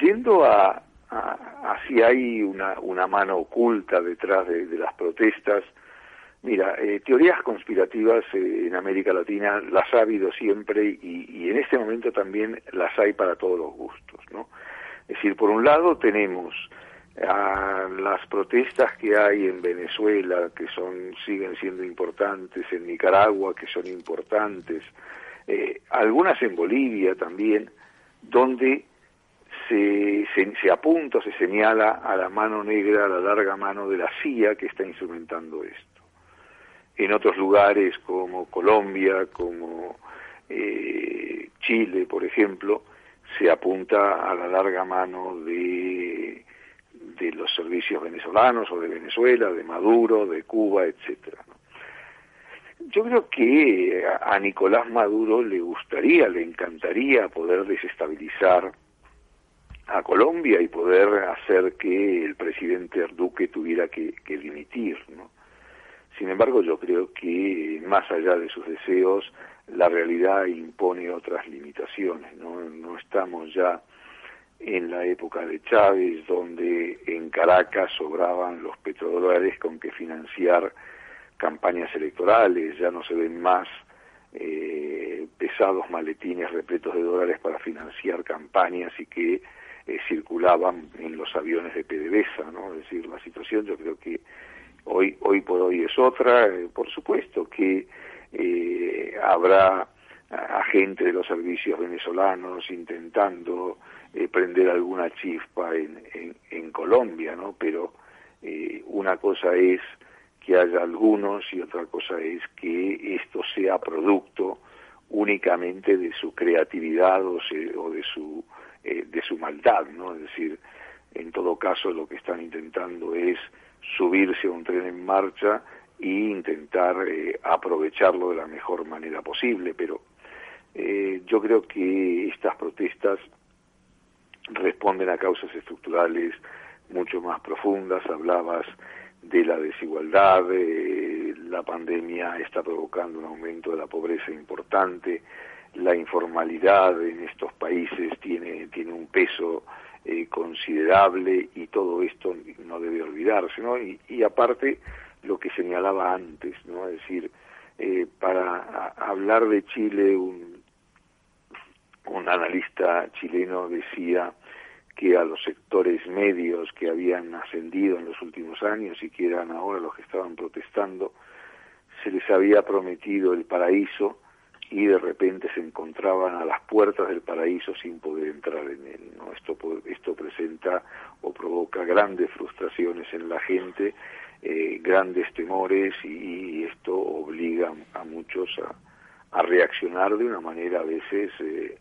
yendo a, a, si hay una, una mano oculta detrás de las protestas, Mira, eh, teorías conspirativas eh, en América Latina las ha habido siempre y, en este momento también las hay para todos los gustos, ¿no? Es decir, por un lado tenemos a las protestas que hay en Venezuela, que son siguen siendo importantes, en Nicaragua, que son importantes, eh, algunas en Bolivia también, donde se, se, se apunta, se señala a la mano negra, a la larga mano de la CIA que está instrumentando esto en otros lugares como Colombia, como eh, Chile, por ejemplo, se apunta a la larga mano de, los servicios venezolanos o de Venezuela, de Maduro, de Cuba, etcétera. Yo creo que a Nicolás Maduro le gustaría, le encantaría poder desestabilizar a Colombia y poder hacer que el presidente Duque tuviera que, que dimitir, ¿no? Sin embargo, yo creo que más allá de sus deseos, la realidad impone otras limitaciones, ¿no? No estamos ya en la época de Chávez, donde en Caracas sobraban los petrodólares con que financiar campañas electorales, ya no se ven más eh, pesados maletines repletos de dólares para financiar campañas y que eh, circulaban en los aviones de PDVSA, ¿no? Es decir, la situación yo creo que hoy, hoy por hoy es otra, eh, por supuesto que eh, habrá agentes de los servicios venezolanos intentando prender alguna chispa en, en, en, Colombia, ¿no? Pero una cosa es que haya algunos y otra cosa es que esto sea producto únicamente de su creatividad o, se, o de su eh, de su maldad, ¿no? Es decir, en todo caso lo que están intentando es subirse a un tren en marcha e intentar eh, aprovecharlo de la mejor manera posible, pero eh, yo creo que estas protestas responden a causas estructurales mucho más profundas, hablabas de la desigualdad, la pandemia está provocando un aumento de la pobreza importante, la informalidad en estos países tiene, tiene un peso eh, considerable y todo esto no debe olvidarse, ¿no? Y, aparte lo que señalaba antes, ¿no? Es decir, eh, para hablar de Chile, un, un analista chileno decía que a los sectores medios que habían ascendido en los últimos años y que eran ahora los que estaban protestando, se les había prometido el paraíso y de repente se encontraban a las puertas del paraíso sin poder entrar en él. ¿no? Esto, esto presenta o provoca grandes frustraciones en la gente, eh, grandes temores y, esto obliga a muchos a, a, reaccionar de una manera a veces eh,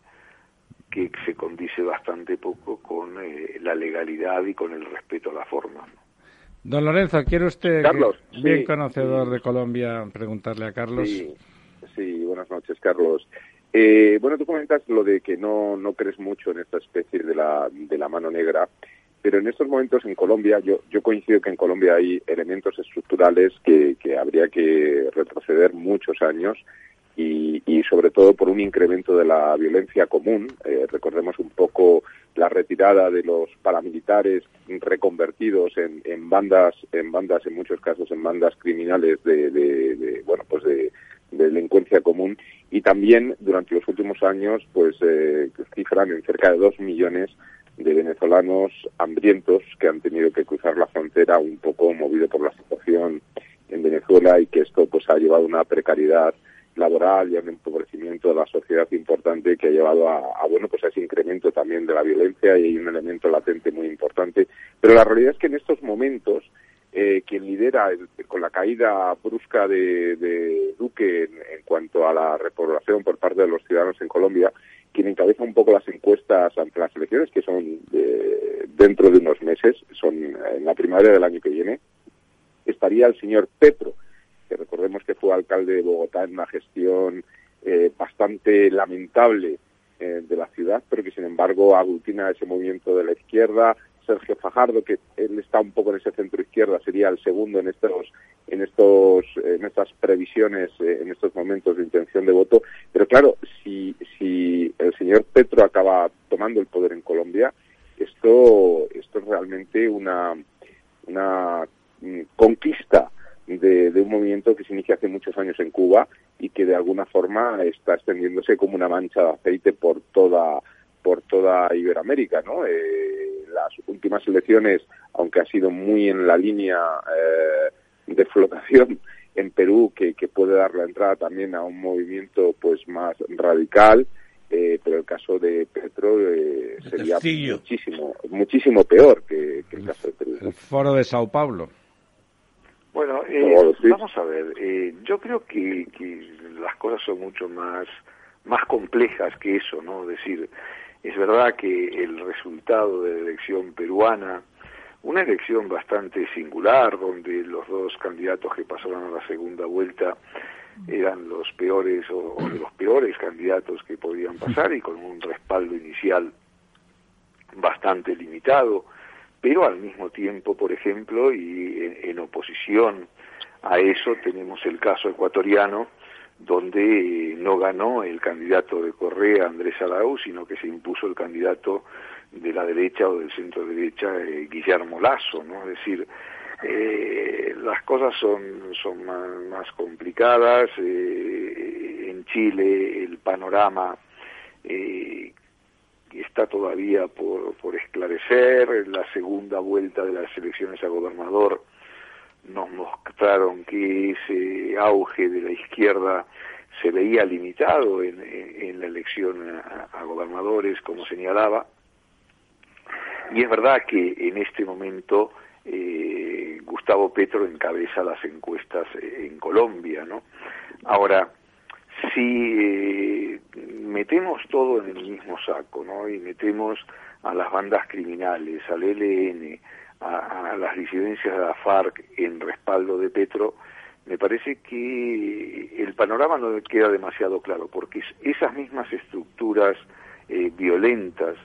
que se condice bastante poco con eh, la legalidad y con el respeto a la forma. ¿no? Don Lorenzo, ¿quiere usted, Carlos, bien sí, conocedor sí. de Colombia, preguntarle a Carlos? Sí, sí buenas noches, Carlos. Eh, bueno, tú comentas lo de que no, no crees mucho en esta especie de la, de la mano negra, pero en estos momentos en Colombia, yo, yo coincido que en Colombia hay elementos estructurales que, que habría que retroceder muchos años y, y, sobre todo por un incremento de la violencia común. Eh, recordemos un poco la retirada de los paramilitares reconvertidos en, en, bandas, en bandas, en muchos casos en bandas criminales de, de, de bueno, pues de, de, delincuencia común y también durante los últimos años, pues eh, cifran en cerca de dos millones de venezolanos hambrientos que han tenido que cruzar la frontera un poco movido por la situación en Venezuela y que esto pues ha llevado a una precariedad laboral y a un empobrecimiento de la sociedad importante que ha llevado a, bueno pues a ese incremento también de la violencia y hay un elemento latente muy importante. Pero la realidad es que en estos momentos eh, quien lidera el, con la caída brusca de, de Duque en, en, cuanto a la repoblación por parte de los ciudadanos en Colombia quien encabeza un poco las encuestas ante las elecciones que son eh, dentro de unos meses son en la primavera del año que viene estaría el señor Petro que recordemos que fue alcalde de Bogotá en una gestión eh, bastante lamentable eh, de la ciudad, pero que sin embargo aglutina ese movimiento de la izquierda. Sergio Fajardo, que él está un poco en ese centro izquierda, sería el segundo en estos, en estos, en estas previsiones, eh, en estos momentos de intención de voto. Pero claro, si, si el señor Petro acaba tomando el poder en Colombia, esto, esto es realmente una, una mm, conquista de, de, un movimiento que se inicia hace muchos años en Cuba y que de alguna forma está extendiéndose como una mancha de aceite por toda por toda Iberoamérica, ¿no? Eh, las últimas elecciones, aunque ha sido muy en la línea eh, de flotación en Perú, que, que, puede dar la entrada también a un movimiento pues más radical, eh, pero el caso de Petro eh, sería Castillo. muchísimo muchísimo peor que, que el caso de Perú. El foro de Sao Paulo. Bueno, eh, vamos a ver, eh, yo creo que, que, las cosas son mucho más, más complejas que eso, ¿no? Es decir, es verdad que el resultado de la elección peruana, una elección bastante singular, donde los dos candidatos que pasaron a la segunda vuelta eran los peores o, o de los peores candidatos que podían pasar y con un respaldo inicial bastante limitado, pero al mismo tiempo, por ejemplo, y en, oposición a eso tenemos el caso ecuatoriano, donde no ganó el candidato de Correa, Andrés Araú, sino que se impuso el candidato de la derecha o del centro derecha, eh, Guillermo Lazo, ¿no? Es decir, eh, las cosas son, son más, complicadas. Eh, en Chile el panorama eh, está todavía por, por esclarecer. La segunda vuelta de las elecciones a gobernador nos mostraron que ese auge de la izquierda se veía limitado en, en, la elección a, gobernadores, como señalaba. Y es verdad que en este momento eh, Gustavo Petro encabeza las encuestas en Colombia, ¿no? Ahora, si eh, metemos todo en el mismo saco, ¿no? Y metemos a las bandas criminales, al ELN, a, las disidencias de la FARC en respaldo de Petro, me parece que el panorama no queda demasiado claro, porque esas mismas estructuras eh, violentas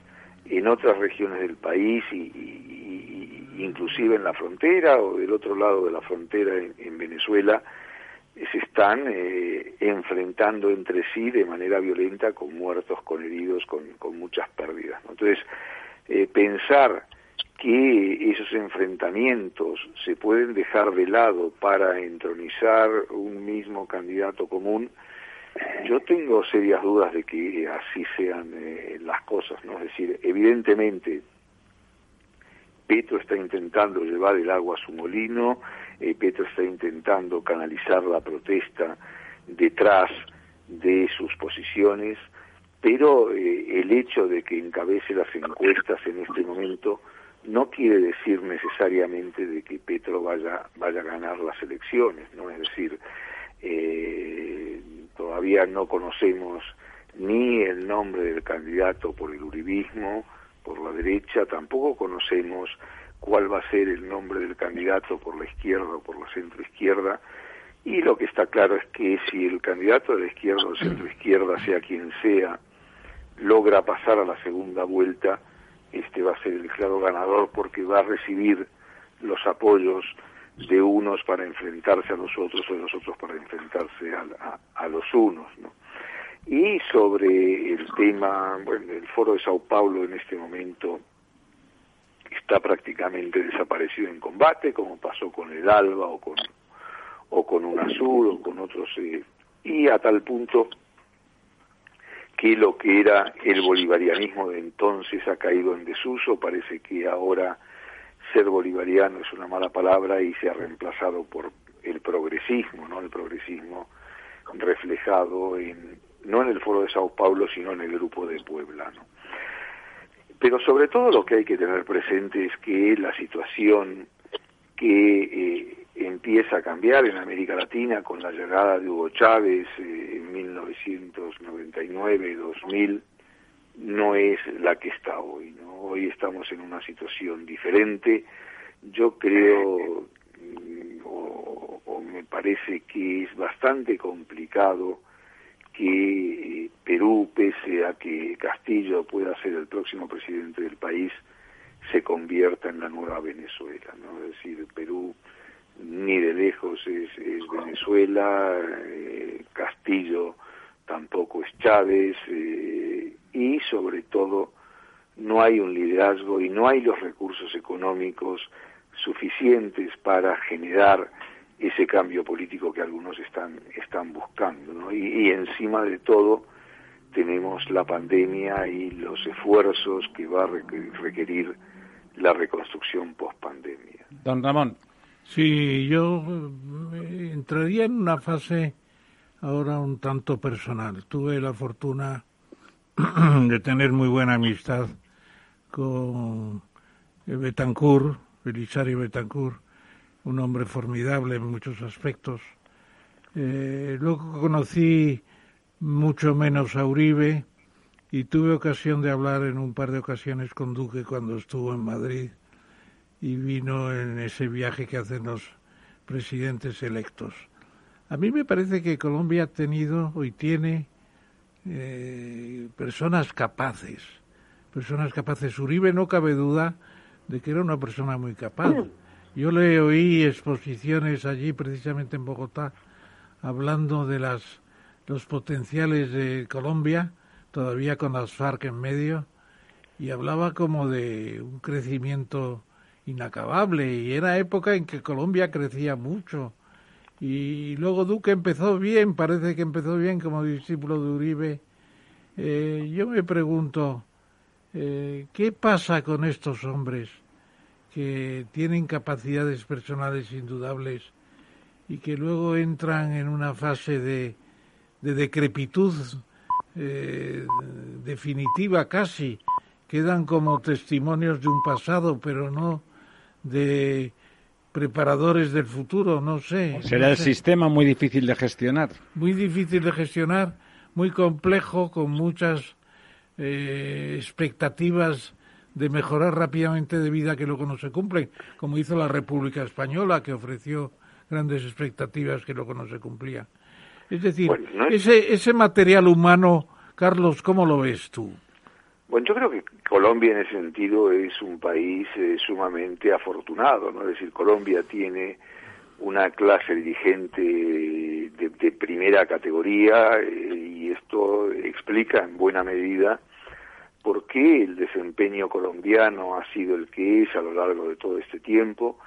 en otras regiones del país y, inclusive en la frontera o del otro lado de la frontera en Venezuela, se están eh, enfrentando entre sí de manera violenta con muertos, con heridos, con, muchas pérdidas. Entonces, eh, pensar que esos enfrentamientos se pueden dejar de lado para entronizar un mismo candidato común, yo tengo serias dudas de que así sean eh, las cosas, ¿no? Es decir, evidentemente Petro está intentando llevar el agua a su molino, eh, Petro está intentando canalizar la protesta detrás de sus posiciones, pero eh, el hecho de que encabece las encuestas en este momento no quiere decir necesariamente de que Petro vaya, vaya a ganar las elecciones, ¿no? Es decir, eh, todavía no conocemos ni el nombre del candidato por el uribismo, por la derecha, tampoco conocemos cuál va a ser el nombre del candidato por la izquierda o por la centroizquierda. Y lo que está claro es que si el candidato de la izquierda o centroizquierda, sea quien sea, logra pasar a la segunda vuelta, este va a ser el claro ganador porque va a recibir los apoyos de unos para enfrentarse a los otros o de los otros para enfrentarse a, a los unos. ¿no? Y sobre el tema, bueno, el foro de Sao Paulo en este momento está prácticamente desaparecido en combate, como pasó con el ALBA o con, o con UNASUR o con otros, eh, y a tal punto que lo que era el bolivarianismo de entonces ha caído en desuso, parece que ahora ser bolivariano es una mala palabra y se ha reemplazado por el progresismo, ¿no? El progresismo reflejado en, no en el foro de Sao Paulo, sino en el grupo de Puebla, ¿no? Pero sobre todo lo que hay que tener presente es que la situación que eh, empieza a cambiar en América Latina con la llegada de Hugo Chávez eh, en 1999-2000 no es la que está hoy. ¿no? Hoy estamos en una situación diferente. Yo creo, mm, o me parece que es bastante complicado que Perú, pese a que Castillo pueda ser el próximo presidente del país, se convierta en la nueva Venezuela, ¿no? Es decir, Perú ni de lejos es, Venezuela, eh, Castillo tampoco es Chávez, eh, y sobre todo no hay un liderazgo y no hay los recursos económicos suficientes para generar ese cambio político que algunos están, están buscando. ¿no? Y, encima de todo tenemos la pandemia y los esfuerzos que va a requerir la reconstrucción post-pandemia. Don Ramón. Sí, yo eh, entraría en una fase ahora un tanto personal. Tuve la fortuna de tener muy buena amistad con Betancourt, Belisario Betancourt, un hombre formidable en muchos aspectos. Eh, luego conocí mucho menos a Uribe y tuve ocasión de hablar en un par de ocasiones con Duque cuando estuvo en Madrid y vino en ese viaje que hacen los presidentes electos. A mí me parece que Colombia ha tenido y tiene eh, personas capaces, personas capaces. Uribe no cabe duda de que era una persona muy capaz. Yo le oí exposiciones allí, precisamente en Bogotá, hablando de las los potenciales de Colombia, todavía con las FARC en medio, y hablaba como de un crecimiento inacabable, y era época en que Colombia crecía mucho. Y luego Duque empezó bien, parece que empezó bien como discípulo de Uribe. Eh, yo me pregunto, eh, ¿qué pasa con estos hombres que tienen capacidades personales indudables y que luego entran en una fase de, de decrepitud eh, definitiva casi? Quedan como testimonios de un pasado, pero no de preparadores del futuro, no sé. ¿Será el sistema muy difícil de gestionar? Muy difícil de gestionar, muy complejo, con muchas eh, expectativas de mejorar rápidamente de vida que luego no se cumplen, como hizo la República Española, que ofreció grandes expectativas que luego no se cumplían. Es decir, ese, ese material humano, Carlos, ¿cómo lo ves tú? Bueno, yo creo que Colombia en ese sentido es un país eh, sumamente afortunado, ¿no? Es decir, Colombia tiene una clase dirigente de, primera categoría eh, y esto explica en buena medida por qué el desempeño colombiano ha sido el que es a lo largo de todo este tiempo.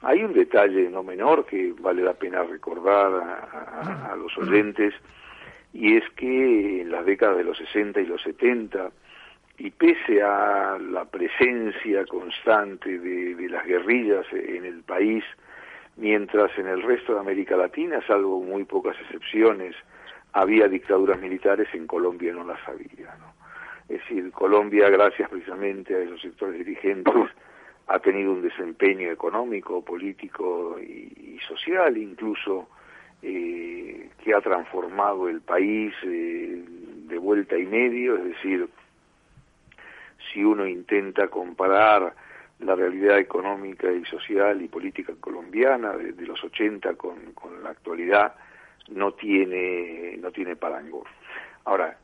Hay un detalle no menor que vale la pena recordar a, a los oyentes y es que en las décadas de los 60 y los 70 y pese a la presencia constante de, las guerrillas en el país, mientras en el resto de América Latina, salvo muy pocas excepciones, había dictaduras militares, en Colombia no las había. ¿no? Es decir, Colombia, gracias precisamente a esos sectores dirigentes, ha tenido un desempeño económico, político y, social, incluso eh, que ha transformado el país eh, de vuelta y medio, es decir, si uno intenta comparar la realidad económica y social y política colombiana de, los 80 con, la actualidad no tiene no tiene parangón. Ahora,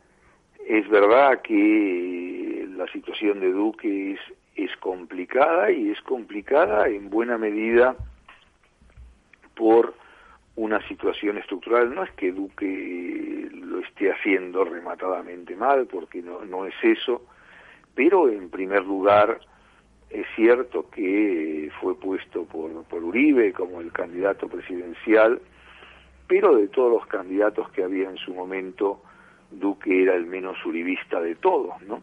es verdad que la situación de Duque es, complicada y es complicada en buena medida por una situación estructural. No es que Duque lo esté haciendo rematadamente mal, porque no, no es eso, pero en primer lugar es cierto que fue puesto por, por Uribe como el candidato presidencial, pero de todos los candidatos que había en su momento, Duque era el menos uribista de todos, ¿no?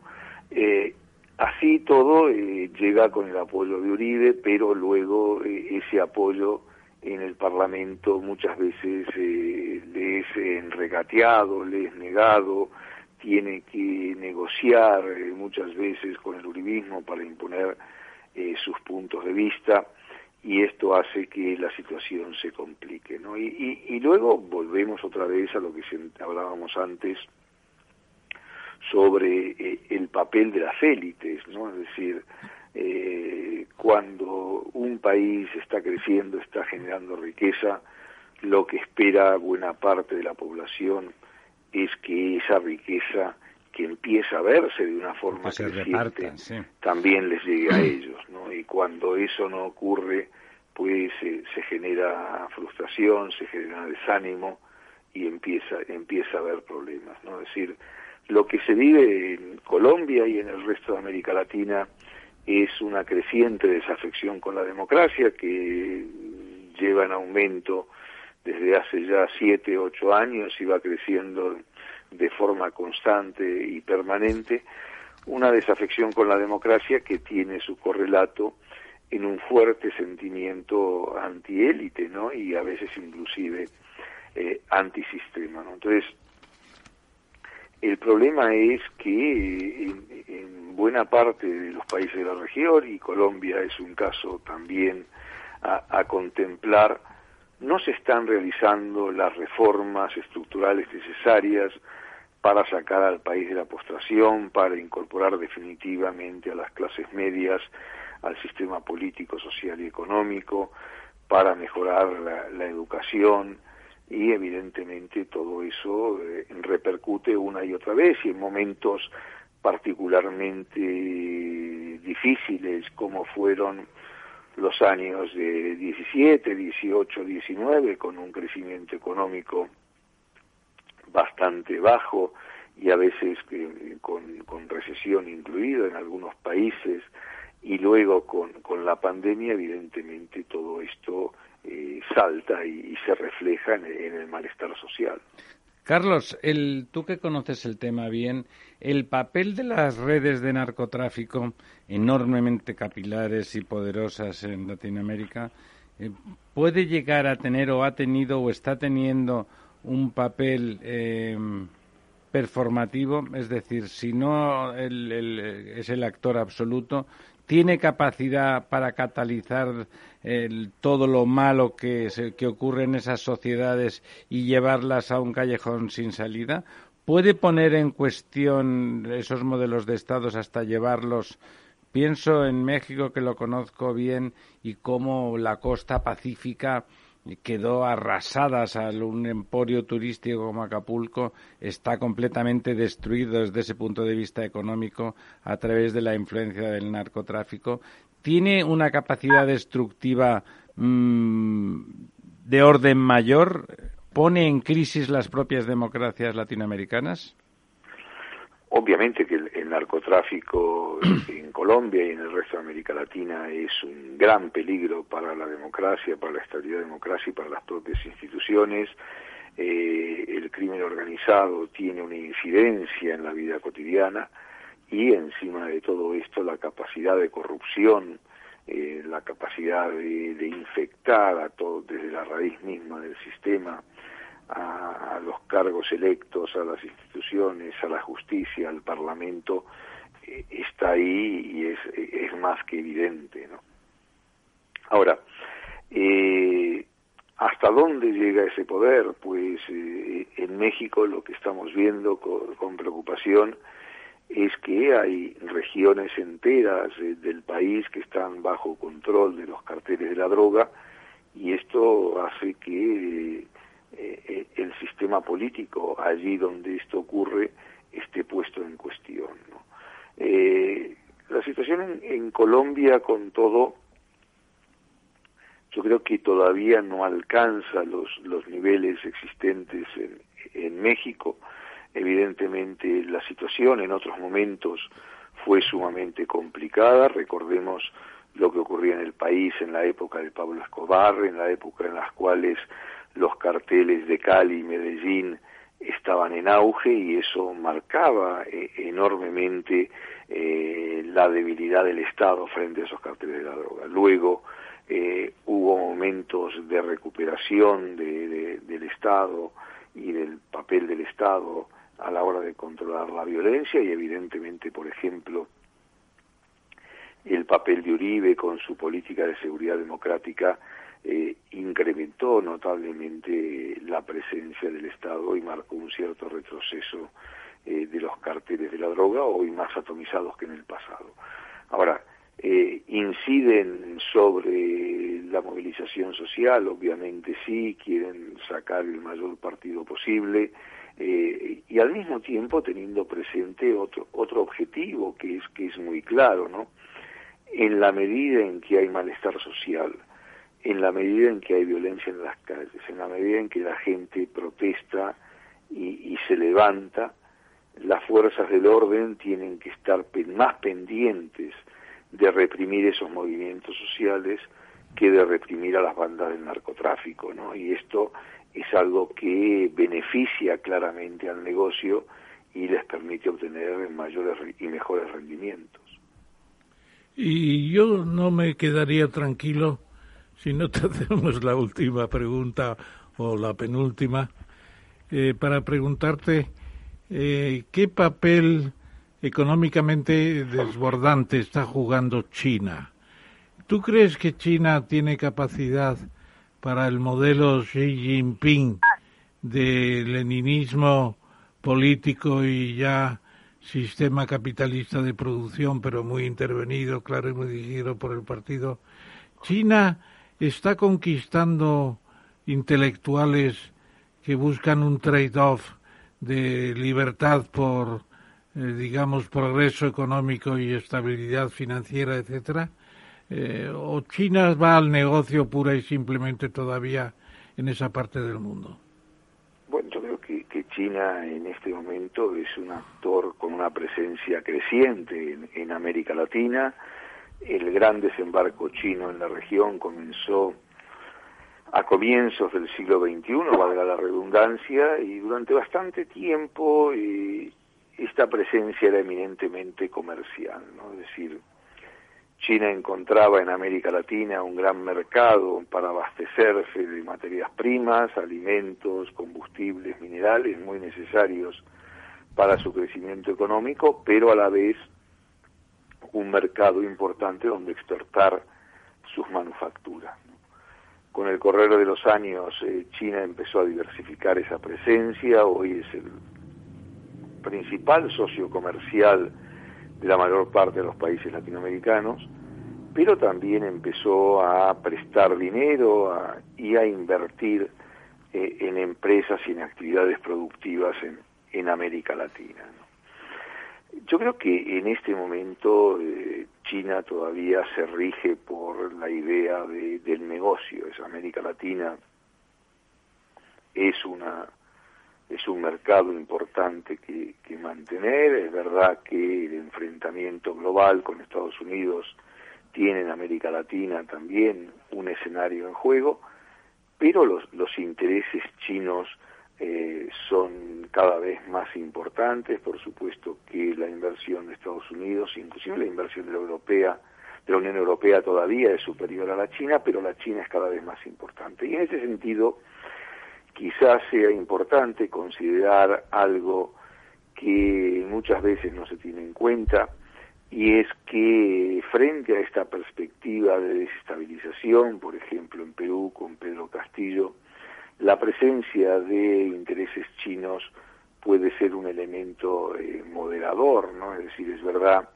Eh, así todo eh, llega con el apoyo de Uribe, pero luego eh, ese apoyo en el Parlamento muchas veces le es regateado, le es negado, tiene que negociar muchas veces con el uribismo para imponer sus puntos de vista y esto hace que la situación se complique. ¿no? Y, y, luego volvemos otra vez a lo que hablábamos antes sobre eh, el papel de las élites, ¿no? es decir, cuando un país está creciendo, está generando riqueza, lo que espera buena parte de la población es que esa riqueza que empieza a verse de una forma creciente también les llegue a ellos, ¿no? Y cuando eso no ocurre, pues se genera frustración, se genera desánimo y empieza empieza a haber problemas, ¿no? Es decir, lo que se vive en Colombia y en el resto de América Latina es una creciente desafección con la democracia que lleva en aumento desde hace ya siete, ocho años y va creciendo de forma constante y permanente, una desafección con la democracia que tiene su correlato en un fuerte sentimiento antiélite, ¿no? Y a veces inclusive eh, antisistema, ¿no? Entonces, el problema es que en, buena parte de los países de la región, y Colombia es un caso también a contemplar, no se están realizando las reformas estructurales necesarias para sacar al país de la postración, para incorporar definitivamente a las clases medias al sistema político, social y económico, para mejorar la, educación y evidentemente todo eso eh, repercute una y otra vez y en momentos particularmente difíciles como fueron los años de 17, 18, 19, con un crecimiento económico bastante bajo y a veces con, con recesión incluida en algunos países, y luego con, con la pandemia, evidentemente, todo esto eh, salta y, se refleja en, el malestar social. Carlos, el, tú que conoces el tema bien, el papel de las redes de narcotráfico, enormemente capilares y poderosas en Latinoamérica, eh, puede llegar a tener o ha tenido o está teniendo un papel eh, performativo, es decir, si no es el actor absoluto, tiene capacidad para catalizar todo lo malo que, que ocurre en esas sociedades y llevarlas a un callejón sin salida? ¿Puede poner en cuestión esos modelos de estados hasta llevarlos? Pienso en México, que lo conozco bien, y cómo la costa pacífica quedó arrasada al un emporio turístico como Acapulco está completamente destruido desde ese punto de vista económico a través de la influencia del narcotráfico. ¿Tiene una capacidad destructiva mm, de orden mayor? ¿Pone en crisis las propias democracias latinoamericanas? Obviamente que el, narcotráfico en Colombia y en el resto de América Latina es un gran peligro para la democracia, para la estabilidad de la democracia y para las propias instituciones. Eh, el crimen organizado tiene una incidencia en la vida cotidiana y encima de todo esto la capacidad de corrupción, eh, la capacidad de, de infectar a todo desde la raíz misma del sistema a, los cargos electos, a las instituciones, a la justicia, al Parlamento, eh, está ahí y es, más que evidente. Ahora, eh, ¿hasta dónde llega ese poder? Pues eh, en México lo que estamos viendo con, preocupación es que hay regiones enteras del país que están bajo control de los carteles de la droga y esto hace que eh, eh, el sistema político allí donde esto ocurre esté puesto en cuestión. Eh, la situación en, Colombia, con todo, yo creo que todavía no alcanza los, los niveles existentes en, en México. Evidentemente la situación en otros momentos fue sumamente complicada. Recordemos lo que ocurría en el país en la época de Pablo Escobar, en la época en las cuales los carteles de Cali y Medellín estaban en auge y eso marcaba eh, enormemente eh, la debilidad del Estado frente a esos carteles de la droga. Luego eh, hubo momentos de recuperación del Estado y del papel del Estado a la hora de controlar la violencia y evidentemente, por ejemplo, el papel de Uribe con su política de seguridad democrática eh, incrementó notablemente la presencia del Estado y marcó un cierto retroceso eh, de los carteles de la droga, hoy más atomizados que en el pasado. Ahora, eh, inciden sobre la movilización social, obviamente sí, quieren sacar el mayor partido posible, y al mismo tiempo teniendo presente otro, otro objetivo que es, que es muy claro, ¿no? En la medida en que hay malestar social, en la medida en que hay violencia en las calles, en la medida en que la gente protesta y, se levanta, las fuerzas del orden tienen que estar más pendientes de reprimir esos movimientos sociales que de reprimir a las bandas del narcotráfico, ¿no? Y esto es algo que beneficia claramente al negocio y les permite obtener mayores y mejores rendimientos. Y yo no me quedaría tranquilo si no te hacemos la última pregunta o la penúltima, eh, para preguntarte eh, qué papel económicamente desbordante está jugando China. ¿Tú crees que China tiene capacidad para el modelo Xi Jinping de leninismo político y ya sistema capitalista de producción, pero muy intervenido, claro, y muy dirigido por el partido? China está conquistando intelectuales que buscan un trade-off de libertad por eh, digamos, progreso económico y estabilidad financiera, etcétera? ¿O China va al negocio pura y simplemente todavía en esa parte del mundo? Bueno, yo creo que, China en este momento es un actor con una presencia creciente en América Latina. El gran desembarco chino en la región comenzó a comienzos del siglo XXI, valga la redundancia, y durante bastante tiempo eh, esta presencia era eminentemente comercial, ¿no? Es decir, China encontraba en América Latina un gran mercado para abastecerse de materias primas, alimentos, combustibles, minerales muy necesarios para su crecimiento económico, pero a la vez un mercado importante donde exportar sus manufacturas. Con el correr de los años, eh, China empezó a diversificar esa presencia, hoy es el principal socio comercial de la mayor parte de los países latinoamericanos, pero también empezó a prestar dinero y a invertir eh, en empresas y en actividades productivas en, en América Latina. Yo creo que en este momento eh, China todavía se rige por la idea de, del negocio. Es América Latina es una es un mercado importante que, que mantener. Es verdad que el enfrentamiento global con Estados Unidos tiene en América Latina también un escenario en juego, pero los, los intereses chinos eh, son cada vez más importantes, por supuesto que la inversión de Estados Unidos, inclusive la inversión de la Europea, de la Unión Europea todavía es superior a la China, pero la China es cada vez más importante. Y en ese sentido, quizás sea importante considerar algo que muchas veces no se tiene en cuenta, y es que frente a esta perspectiva de desestabilización, por ejemplo en Perú con Pedro Castillo, la presencia de intereses chinos puede ser un elemento eh, moderador, ¿no? Es decir, es verdad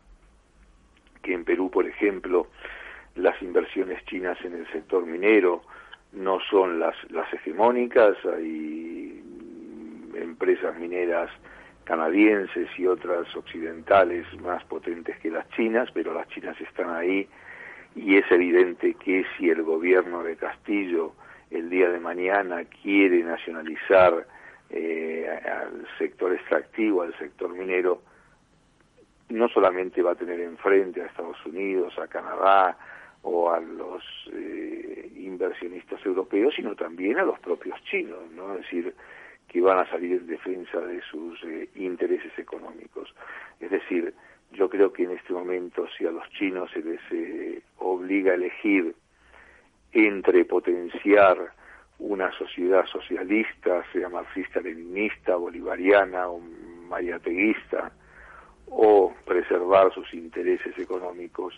que en Perú, por ejemplo, las inversiones chinas en el sector minero no son las, las hegemónicas, hay empresas mineras canadienses y otras occidentales más potentes que las chinas, pero las chinas están ahí y es evidente que si el gobierno de Castillo el día de mañana quiere nacionalizar eh, al sector extractivo, al sector minero, no solamente va a tener enfrente a Estados Unidos, a Canadá o a los eh, inversionistas europeos, sino también a los propios chinos, ¿no? Es decir, que van a salir en defensa de sus eh, intereses económicos. Es decir, yo creo que en este momento si a los chinos se les obliga a elegir entre potenciar una sociedad socialista, sea marxista-leninista, bolivariana o mariateguista, o preservar sus intereses económicos,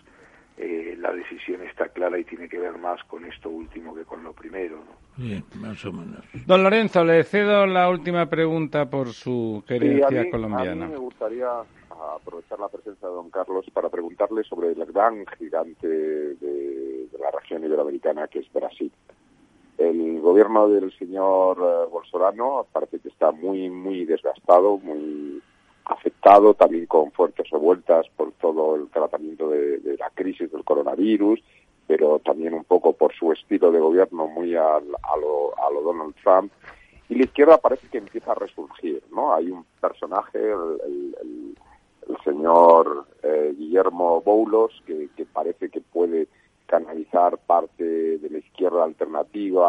eh, la decisión está clara y tiene que ver más con esto último que con lo primero. ¿no? Bien, más o menos. Don Lorenzo, le cedo la última pregunta por su querencia colombiana. A mí me gustaría aprovechar la presencia de don Carlos para preguntarle sobre el gran gigante de, la región iberoamericana que es Brasil. El gobierno del señor eh, Bolsonaro parece que está muy, muy desgastado, muy afectado, también con fuertes revueltas por todo el tratamiento de, la crisis del coronavirus, pero también un poco por su estilo de gobierno muy a, lo, a lo Donald Trump. Y la izquierda parece que empieza a resurgir, ¿no? Hay un personaje, el señor eh, Guillermo Boulos, que, parece que puede canalizar parte de la izquierda alternativa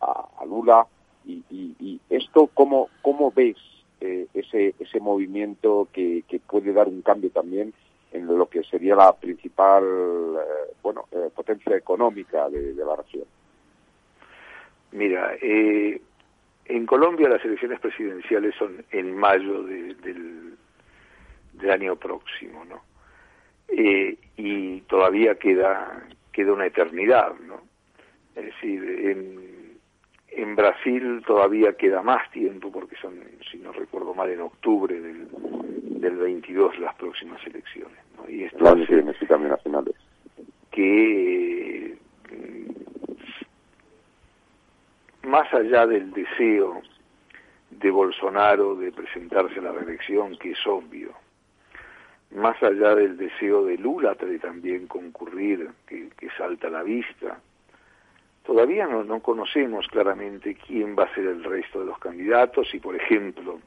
a, Lula. Y, esto, ¿cómo, cómo ves eh, ese, ese movimiento que, puede dar un cambio también en lo que sería la principal eh, bueno potencia económica de, la región? Mira, eh, en Colombia las elecciones presidenciales son en mayo del, año próximo, ¿no? Eh, y todavía queda queda una eternidad, ¿no? Es decir, en, en Brasil todavía queda más tiempo porque son, si no recuerdo mal, en octubre del, del 22 las próximas elecciones, ¿no? Y esto hace nacionales. que más allá del deseo de Bolsonaro de presentarse a la reelección, que es obvio. Más allá del deseo de Lula de también concurrir, que, salta a la vista, todavía no, no conocemos claramente quién va a ser el resto de los candidatos y, por ejemplo,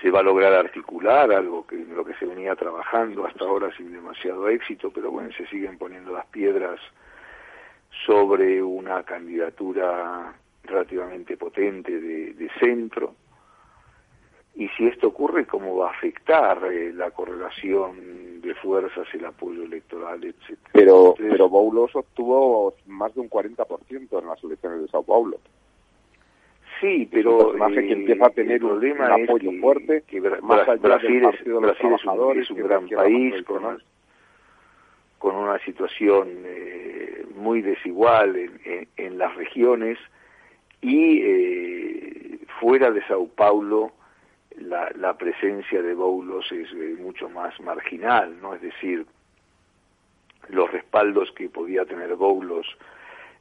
se va a lograr articular algo que lo que se venía trabajando hasta ahora sin demasiado éxito, pero bueno, se siguen poniendo las piedras sobre una candidatura relativamente potente de, centro. Y si esto ocurre, ¿cómo va a afectar eh, la correlación de fuerzas, el apoyo electoral, etcétera? Pero, pero Boulos obtuvo más de un 40% en las elecciones de Sao Paulo. Sí, pero más que empieza a tener un, apoyo fuerte, que Brasil, es, un gran país con, con una situación eh, muy desigual en, en, las regiones y eh, fuera de Sao Paulo la, la presencia de Boulos es eh, mucho más marginal, ¿no? Es decir, los respaldos que podía tener Boulos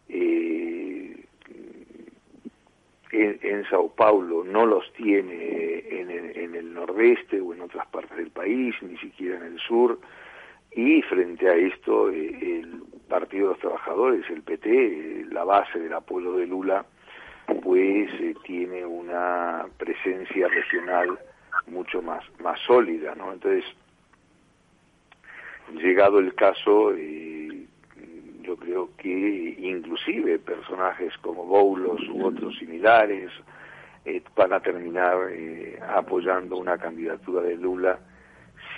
eh, en, Sao Paulo no los tiene en el, en el nordeste o en otras partes del país, ni siquiera en el sur, y frente a esto eh, el Partido de los Trabajadores, el PT, eh, la base del apoyo de Lula, pues eh, tiene una presencia regional mucho más, más sólida, ¿no? Entonces, llegado el caso, yo creo que inclusive personajes como Boulos u otros similares eh, van a terminar eh, apoyando una candidatura de Lula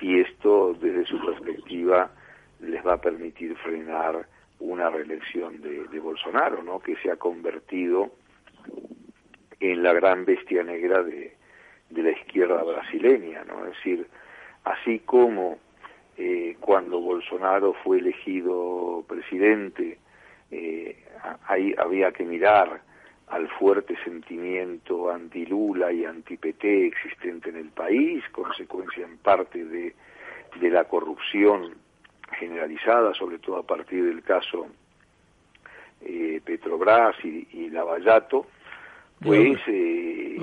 si esto desde su perspectiva les va a permitir frenar una reelección de, Bolsonaro, ¿no? que se ha convertido en la gran bestia negra de, la izquierda brasileña, ¿no? Es decir, así como eh, cuando Bolsonaro fue elegido presidente, eh, ahí había que mirar al fuerte sentimiento anti-Lula y anti-PT existente en el país, consecuencia en parte de, de la corrupción generalizada, sobre todo a partir del caso eh, Petrobras y, y Lavallato, pues eh,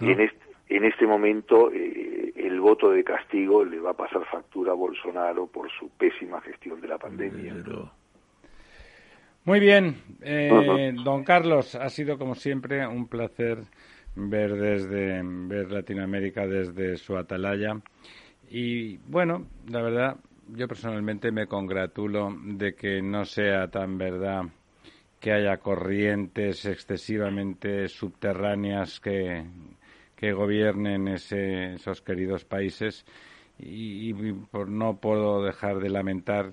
en, este, en, este, momento eh, el voto de castigo le va a pasar factura a Bolsonaro por su pésima gestión de la pandemia. Muy bien, eh, don Carlos, ha sido como siempre un placer ver desde ver Latinoamérica desde su atalaya. Y bueno, la verdad, yo personalmente me congratulo de que no sea tan verdad que haya corrientes excesivamente subterráneas que, que gobiernen esos queridos países. Y, por, no puedo dejar de lamentar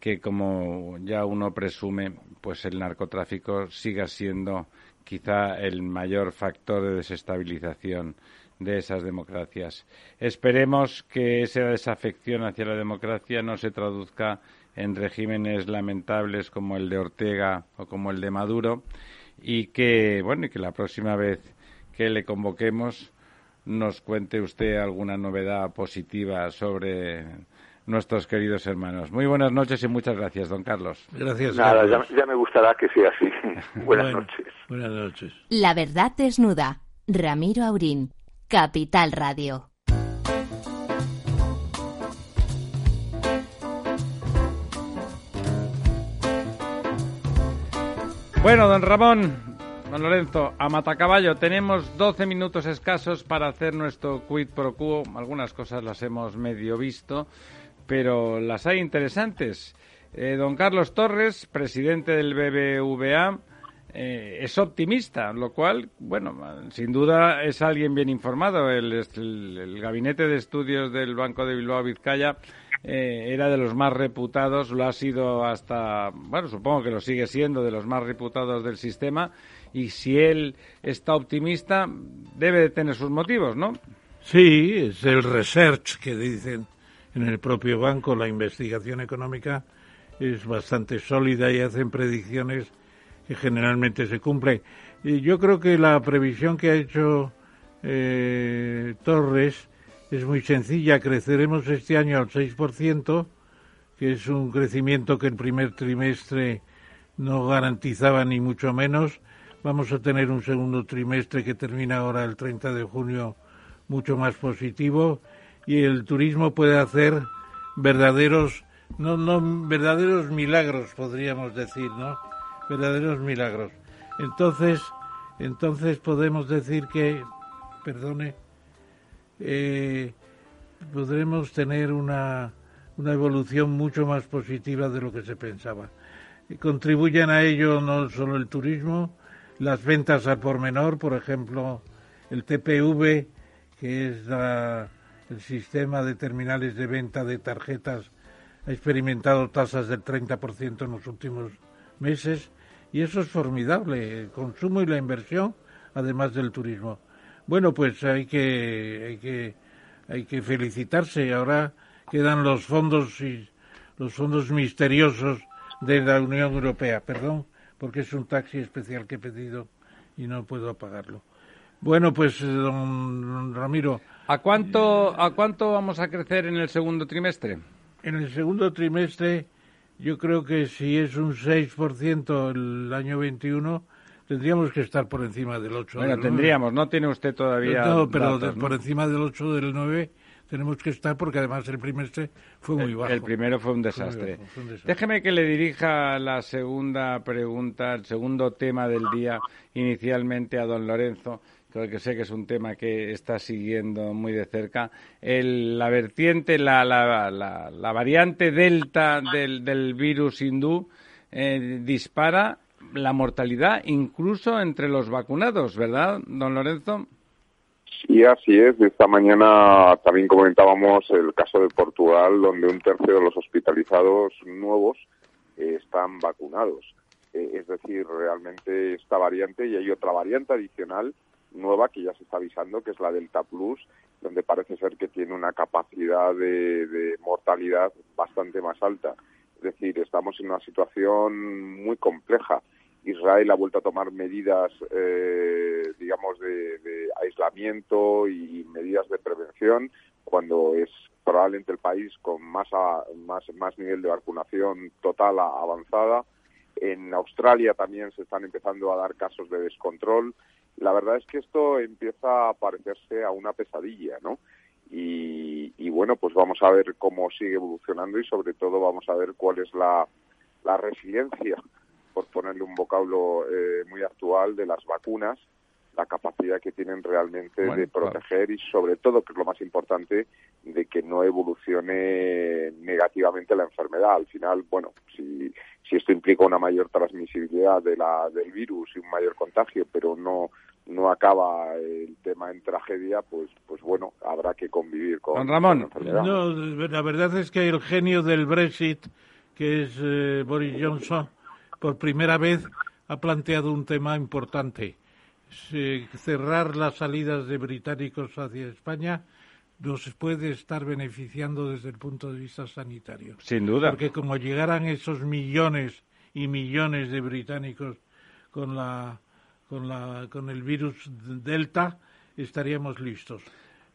que como ya uno presume, pues el narcotráfico siga siendo quizá el mayor factor de desestabilización de esas democracias. Esperemos que esa desafección hacia la democracia no se traduzca en regímenes lamentables como el de Ortega o como el de Maduro y que bueno y que la próxima vez que le convoquemos nos cuente usted alguna novedad positiva sobre nuestros queridos hermanos. Muy buenas noches y muchas gracias, don Carlos. Gracias. Nada, ya, me gustará que sea así. buenas noches. Buenas noches. La verdad desnuda. Ramiro Aurín, Capital Radio. Bueno, don Ramón, don Lorenzo, a Matacaballo, tenemos 12 minutos escasos para hacer nuestro quid pro quo. Algunas cosas las hemos medio visto, pero las hay interesantes. Eh, don Carlos Torres, presidente del BBVA, eh, es optimista, lo cual, bueno, sin duda es alguien bien informado. El, el gabinete de estudios del Banco de Bilbao Vizcaya eh, era de los más reputados, lo ha sido hasta, bueno, supongo que lo sigue siendo de los más reputados del sistema, y si él está optimista, debe de tener sus motivos, ¿no? Sí, es el research que dicen en el propio banco, la investigación económica es bastante sólida y hacen predicciones que generalmente se cumplen. Y yo creo que la previsión que ha hecho eh, Torres es muy sencilla. Creceremos este año al 6%, que es un crecimiento que el primer trimestre no garantizaba ni mucho menos. vamos a tener un segundo trimestre que termina ahora el 30 de junio mucho más positivo y el turismo puede hacer verdaderos no no verdaderos milagros podríamos decir no verdaderos milagros entonces entonces podemos decir que perdone eh, podremos tener una una evolución mucho más positiva de lo que se pensaba. Contribuyen a ello no solo el turismo, las ventas al por menor, por ejemplo, el TPV, que es el sistema de terminales de venta de tarjetas, ha experimentado tasas del 30% en los últimos meses y eso es formidable, el consumo y la inversión, además del turismo. Bueno, pues hay que, hay que, hay que felicitarse. Ahora quedan los fondos y los fondos misteriosos de la Unión Europea. Perdón, porque es un taxi especial que he pedido y no puedo pagarlo. Bueno, pues don Ramiro. ¿A cuánto, ¿A cuánto vamos a crecer en el segundo trimestre? En el segundo trimestre, yo creo que si es un 6% el año 21, tendríamos que estar por encima del 8. Bueno, tendríamos, no tiene usted todavía. No, pero por encima del 8 del 9 tenemos que estar porque además el primer fue muy bajo. El, primero fue un, desastre. Déjeme que le dirija la segunda pregunta, el segundo tema del día inicialmente a don Lorenzo que sé que es un tema que está siguiendo muy de cerca. la vertiente, la, la, la, variante delta del, del virus hindú eh, dispara la mortalidad incluso entre los vacunados, ¿verdad, don Lorenzo? Sí, así es. Esta mañana también comentábamos el caso de Portugal, donde un tercio de los hospitalizados nuevos eh, están vacunados. Eh, es decir, realmente esta variante y hay otra variante adicional nueva que ya se está avisando, que es la Delta Plus, donde parece ser que tiene una capacidad de, de mortalidad bastante más alta. Es decir, estamos en una situación muy compleja Israel ha vuelto a tomar medidas, eh, digamos, de, aislamiento y medidas de prevención cuando es probablemente el país con más, más, más nivel de vacunación total avanzada. En Australia también se están empezando a dar casos de descontrol. La verdad es que esto empieza a parecerse a una pesadilla, ¿no? Y, y bueno, pues vamos a ver cómo sigue evolucionando y sobre todo vamos a ver cuál es la, la resiliencia por ponerle un vocablo eh, muy actual, de las vacunas, la capacidad que tienen realmente de proteger y sobre todo, que es lo más importante, de que no evolucione negativamente la enfermedad. Al final, bueno, si, si esto implica una mayor transmisibilidad de la, del virus y un mayor contagio, pero no no acaba el tema en tragedia, pues pues bueno, habrá que convivir con, Ramón. no, la verdad es que el genio del Brexit, que es eh, Boris Johnson, por primera vez ha planteado un tema importante. Cerrar las salidas de británicos hacia España nos puede estar beneficiando desde el punto de vista sanitario. Sin duda. Porque como llegaran esos millones y millones de británicos con la con la con el virus Delta estaríamos listos.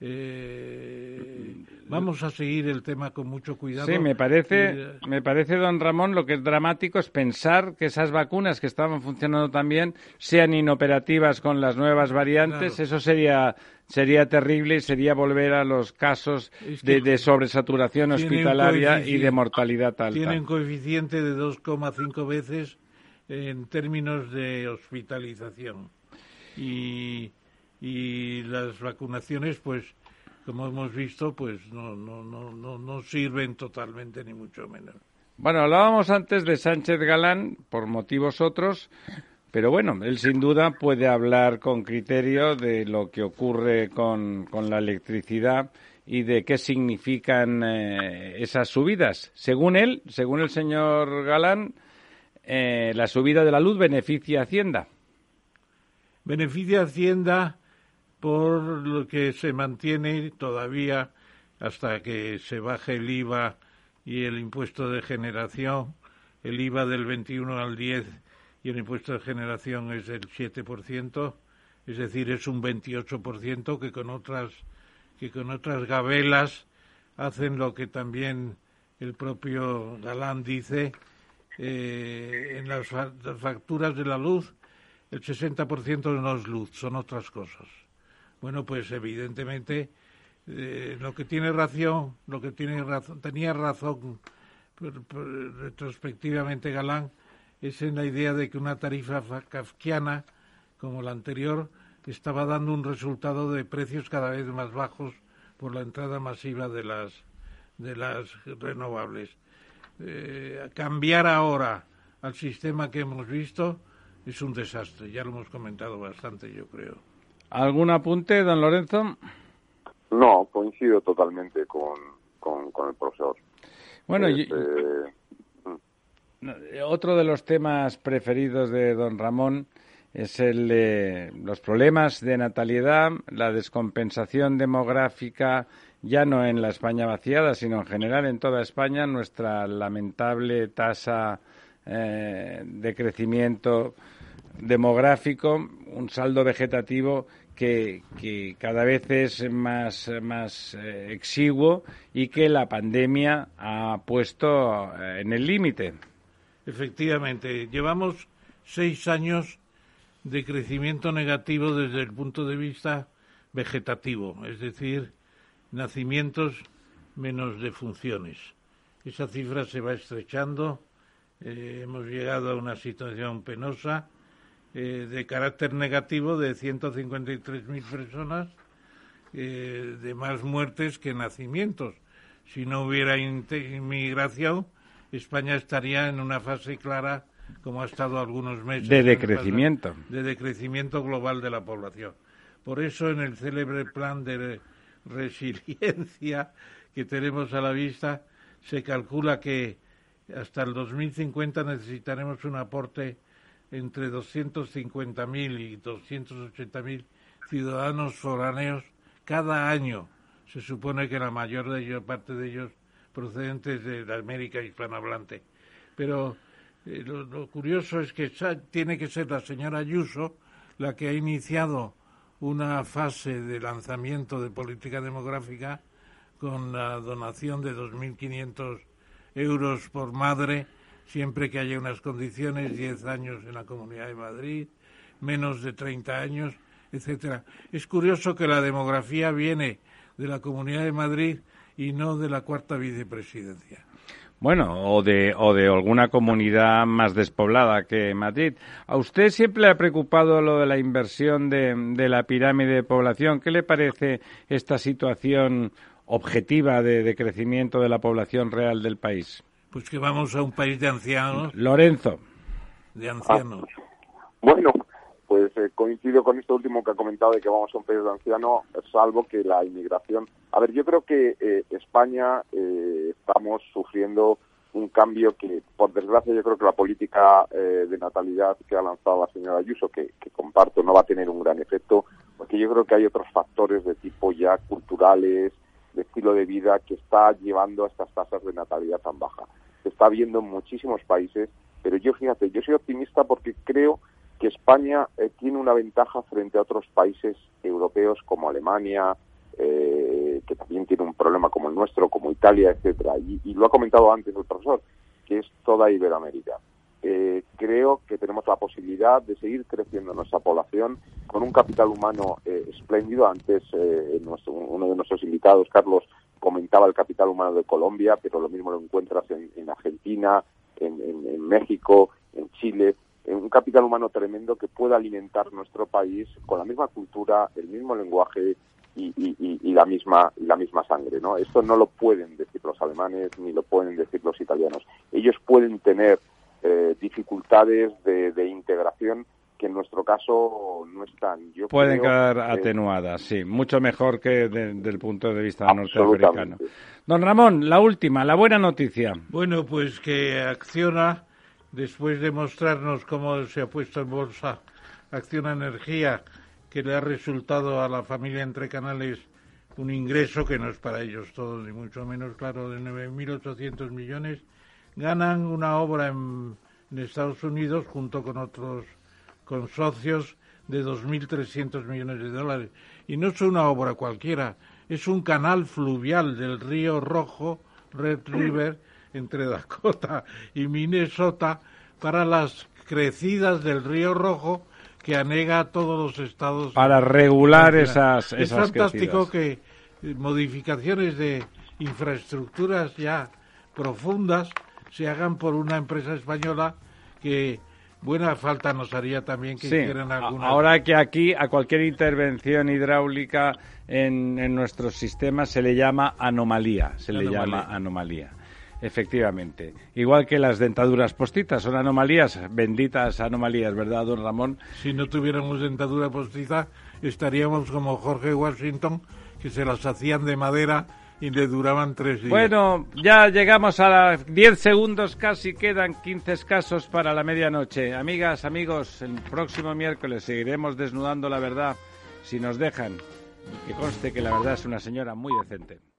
Eh, vamos a seguir el tema con mucho cuidado. Sí, me parece, me parece, don Ramón, lo que es dramático es pensar que esas vacunas que estaban funcionando también sean inoperativas con las nuevas variantes. Eso sería sería terrible y sería volver a los casos de, sobresaturación hospitalaria y de mortalidad alta. Tienen coeficiente de 2,5 veces en términos de hospitalización. Y y las vacunaciones pues como hemos visto pues no no no no, no sirven totalmente ni mucho menos. Bueno hablábamos antes de Sánchez Galán por motivos otros pero bueno él sin duda puede hablar con criterio de lo que ocurre con, con la electricidad y de qué significan eh, esas subidas. Según él según el señor Galán eh, la subida de la luz beneficia a Hacienda. Beneficia a Hacienda por lo que se mantiene todavía hasta que se baje el IVA y el impuesto de generación, el IVA del 21 al 10 y el impuesto de generación es del 7%, es decir, es un 28% que con otras que con otras gabelas hacen lo que también el propio Galán dice eh, en las facturas de la luz el 60% no es luz, son otras cosas. Bueno, pues evidentemente eh, lo que tiene razón, lo que tiene razón, tenía razón retrospectivamente Galán es en la idea de que una tarifa kafkiana como la anterior estaba dando un resultado de precios cada vez más bajos por la entrada masiva de las de las renovables. Eh, cambiar ahora al sistema que hemos visto es un desastre. Ya lo hemos comentado bastante, yo creo. ¿Algún apunte, don Lorenzo? No, coincido totalmente con, con, el profesor. Bueno, este, mm. otro de los temas preferidos de don Ramón es el de los problemas de natalidad, la descompensación demográfica, ya no en la España vaciada, sino en general en toda España, nuestra lamentable tasa eh, de crecimiento demográfico, un saldo vegetativo que, cada vez es más, más eh, exiguo y que la pandemia ha puesto eh, en el límite. Efectivamente, llevamos seis años de crecimiento negativo desde el punto de vista vegetativo, es decir, nacimientos menos defunciones. Esa cifra se va estrechando, eh, hemos llegado a una situación penosa eh, de carácter negativo de 153.000 personas, eh, de más muertes que nacimientos. Si no hubiera inmigración, España estaría en una fase clara, como ha estado algunos meses. De decrecimiento. de decrecimiento global de la población. Por eso, en el célebre plan de resiliencia que tenemos a la vista, se calcula que hasta el 2050 necesitaremos un aporte entre 250.000 y 280.000 ciudadanos foráneos cada año. Se supone que la mayor parte de ellos procedentes de la América hispanohablante. Pero eh, lo, curioso es que tiene que ser la señora Ayuso la que ha iniciado una fase de lanzamiento de política demográfica con la donación de 2.500 euros por madre siempre que haya unas condiciones, 10 años en la Comunidad de Madrid, menos de 30 años, etcétera. Es curioso que la demografía viene de la Comunidad de Madrid y no de la cuarta vicepresidencia. Bueno, o de, o de alguna comunidad más despoblada que Madrid. ¿A usted siempre le ha preocupado lo de la inversión de, de la pirámide de población? ¿Qué le parece esta situación objetiva de crecimiento de la población real del país? Pues que vamos a un país de ancianos. Lorenzo. De ancianos. bueno, pues eh, coincido con esto último que ha comentado de que vamos a un país de ancianos, salvo que la inmigración. A ver, yo creo que eh, España eh, estamos sufriendo un cambio que, por desgracia, yo creo que la política de natalidad que ha lanzado la señora Ayuso, que, que, comparto, no va a tener un gran efecto, porque yo creo que hay otros factores de tipo ya culturales, de estilo de vida, que está llevando a estas tasas de natalidad tan baja se está viendo en muchísimos países, pero yo fíjate, yo soy optimista porque creo que España eh, tiene una ventaja frente a otros países europeos como Alemania, eh, que también tiene un problema como el nuestro, como Italia, etcétera. Y, lo ha comentado antes el profesor, que es toda Iberoamérica. Eh, creo que tenemos la posibilidad de seguir creciendo nuestra población con un capital humano espléndido. Antes nuestro, uno de nuestros invitados, Carlos, comentaba el capital humano de Colombia, pero lo mismo lo encuentras en, Argentina, en, México, en Chile, en un capital humano tremendo que pueda alimentar nuestro país con la misma cultura, el mismo lenguaje y, la misma la misma sangre, ¿no? Esto no lo pueden decir los alemanes ni lo pueden decir los italianos. Ellos pueden tener eh, dificultades de integración que en nuestro caso no están. Yo Pueden quedar atenuadas, sí, mucho mejor que desde el punto de vista norteamericano. Don Ramón, la última, la buena noticia. Bueno, pues que Acciona, después de mostrarnos cómo se ha puesto en bolsa Acciona Energía, que le ha resultado a la familia Entre Canales un ingreso que no es para ellos todos, ni mucho menos, claro, de 9.800 millones, ganan una obra en Estados Unidos junto con otros con socios de 2.300 millones de dólares. Y no es una obra cualquiera, es un canal fluvial del río Rojo, Red River, entre Dakota y Minnesota, para las crecidas del río Rojo que anega a todos los estados. Para regular esas, Es fantástico que eh, modificaciones de infraestructuras ya profundas se hagan por una empresa española que buena falta nos haría también que hicieran alguna. Ahora que aquí a cualquier intervención hidráulica en, en nuestros sistemas se le llama anomalía, se le llama anomalía. Efectivamente. Igual que las dentaduras postizas, son anomalías, benditas anomalías, ¿verdad, don Ramón? Si no tuviéramos dentadura postiza, estaríamos como Jorge Washington, que se las hacían de madera Bueno, ya llegamos a 10 segundos casi, quedan 15 escasos para la medianoche. Amigas, amigos, el próximo miércoles seguiremos desnudando la verdad, si nos dejan. Que conste que la verdad es una señora muy decente.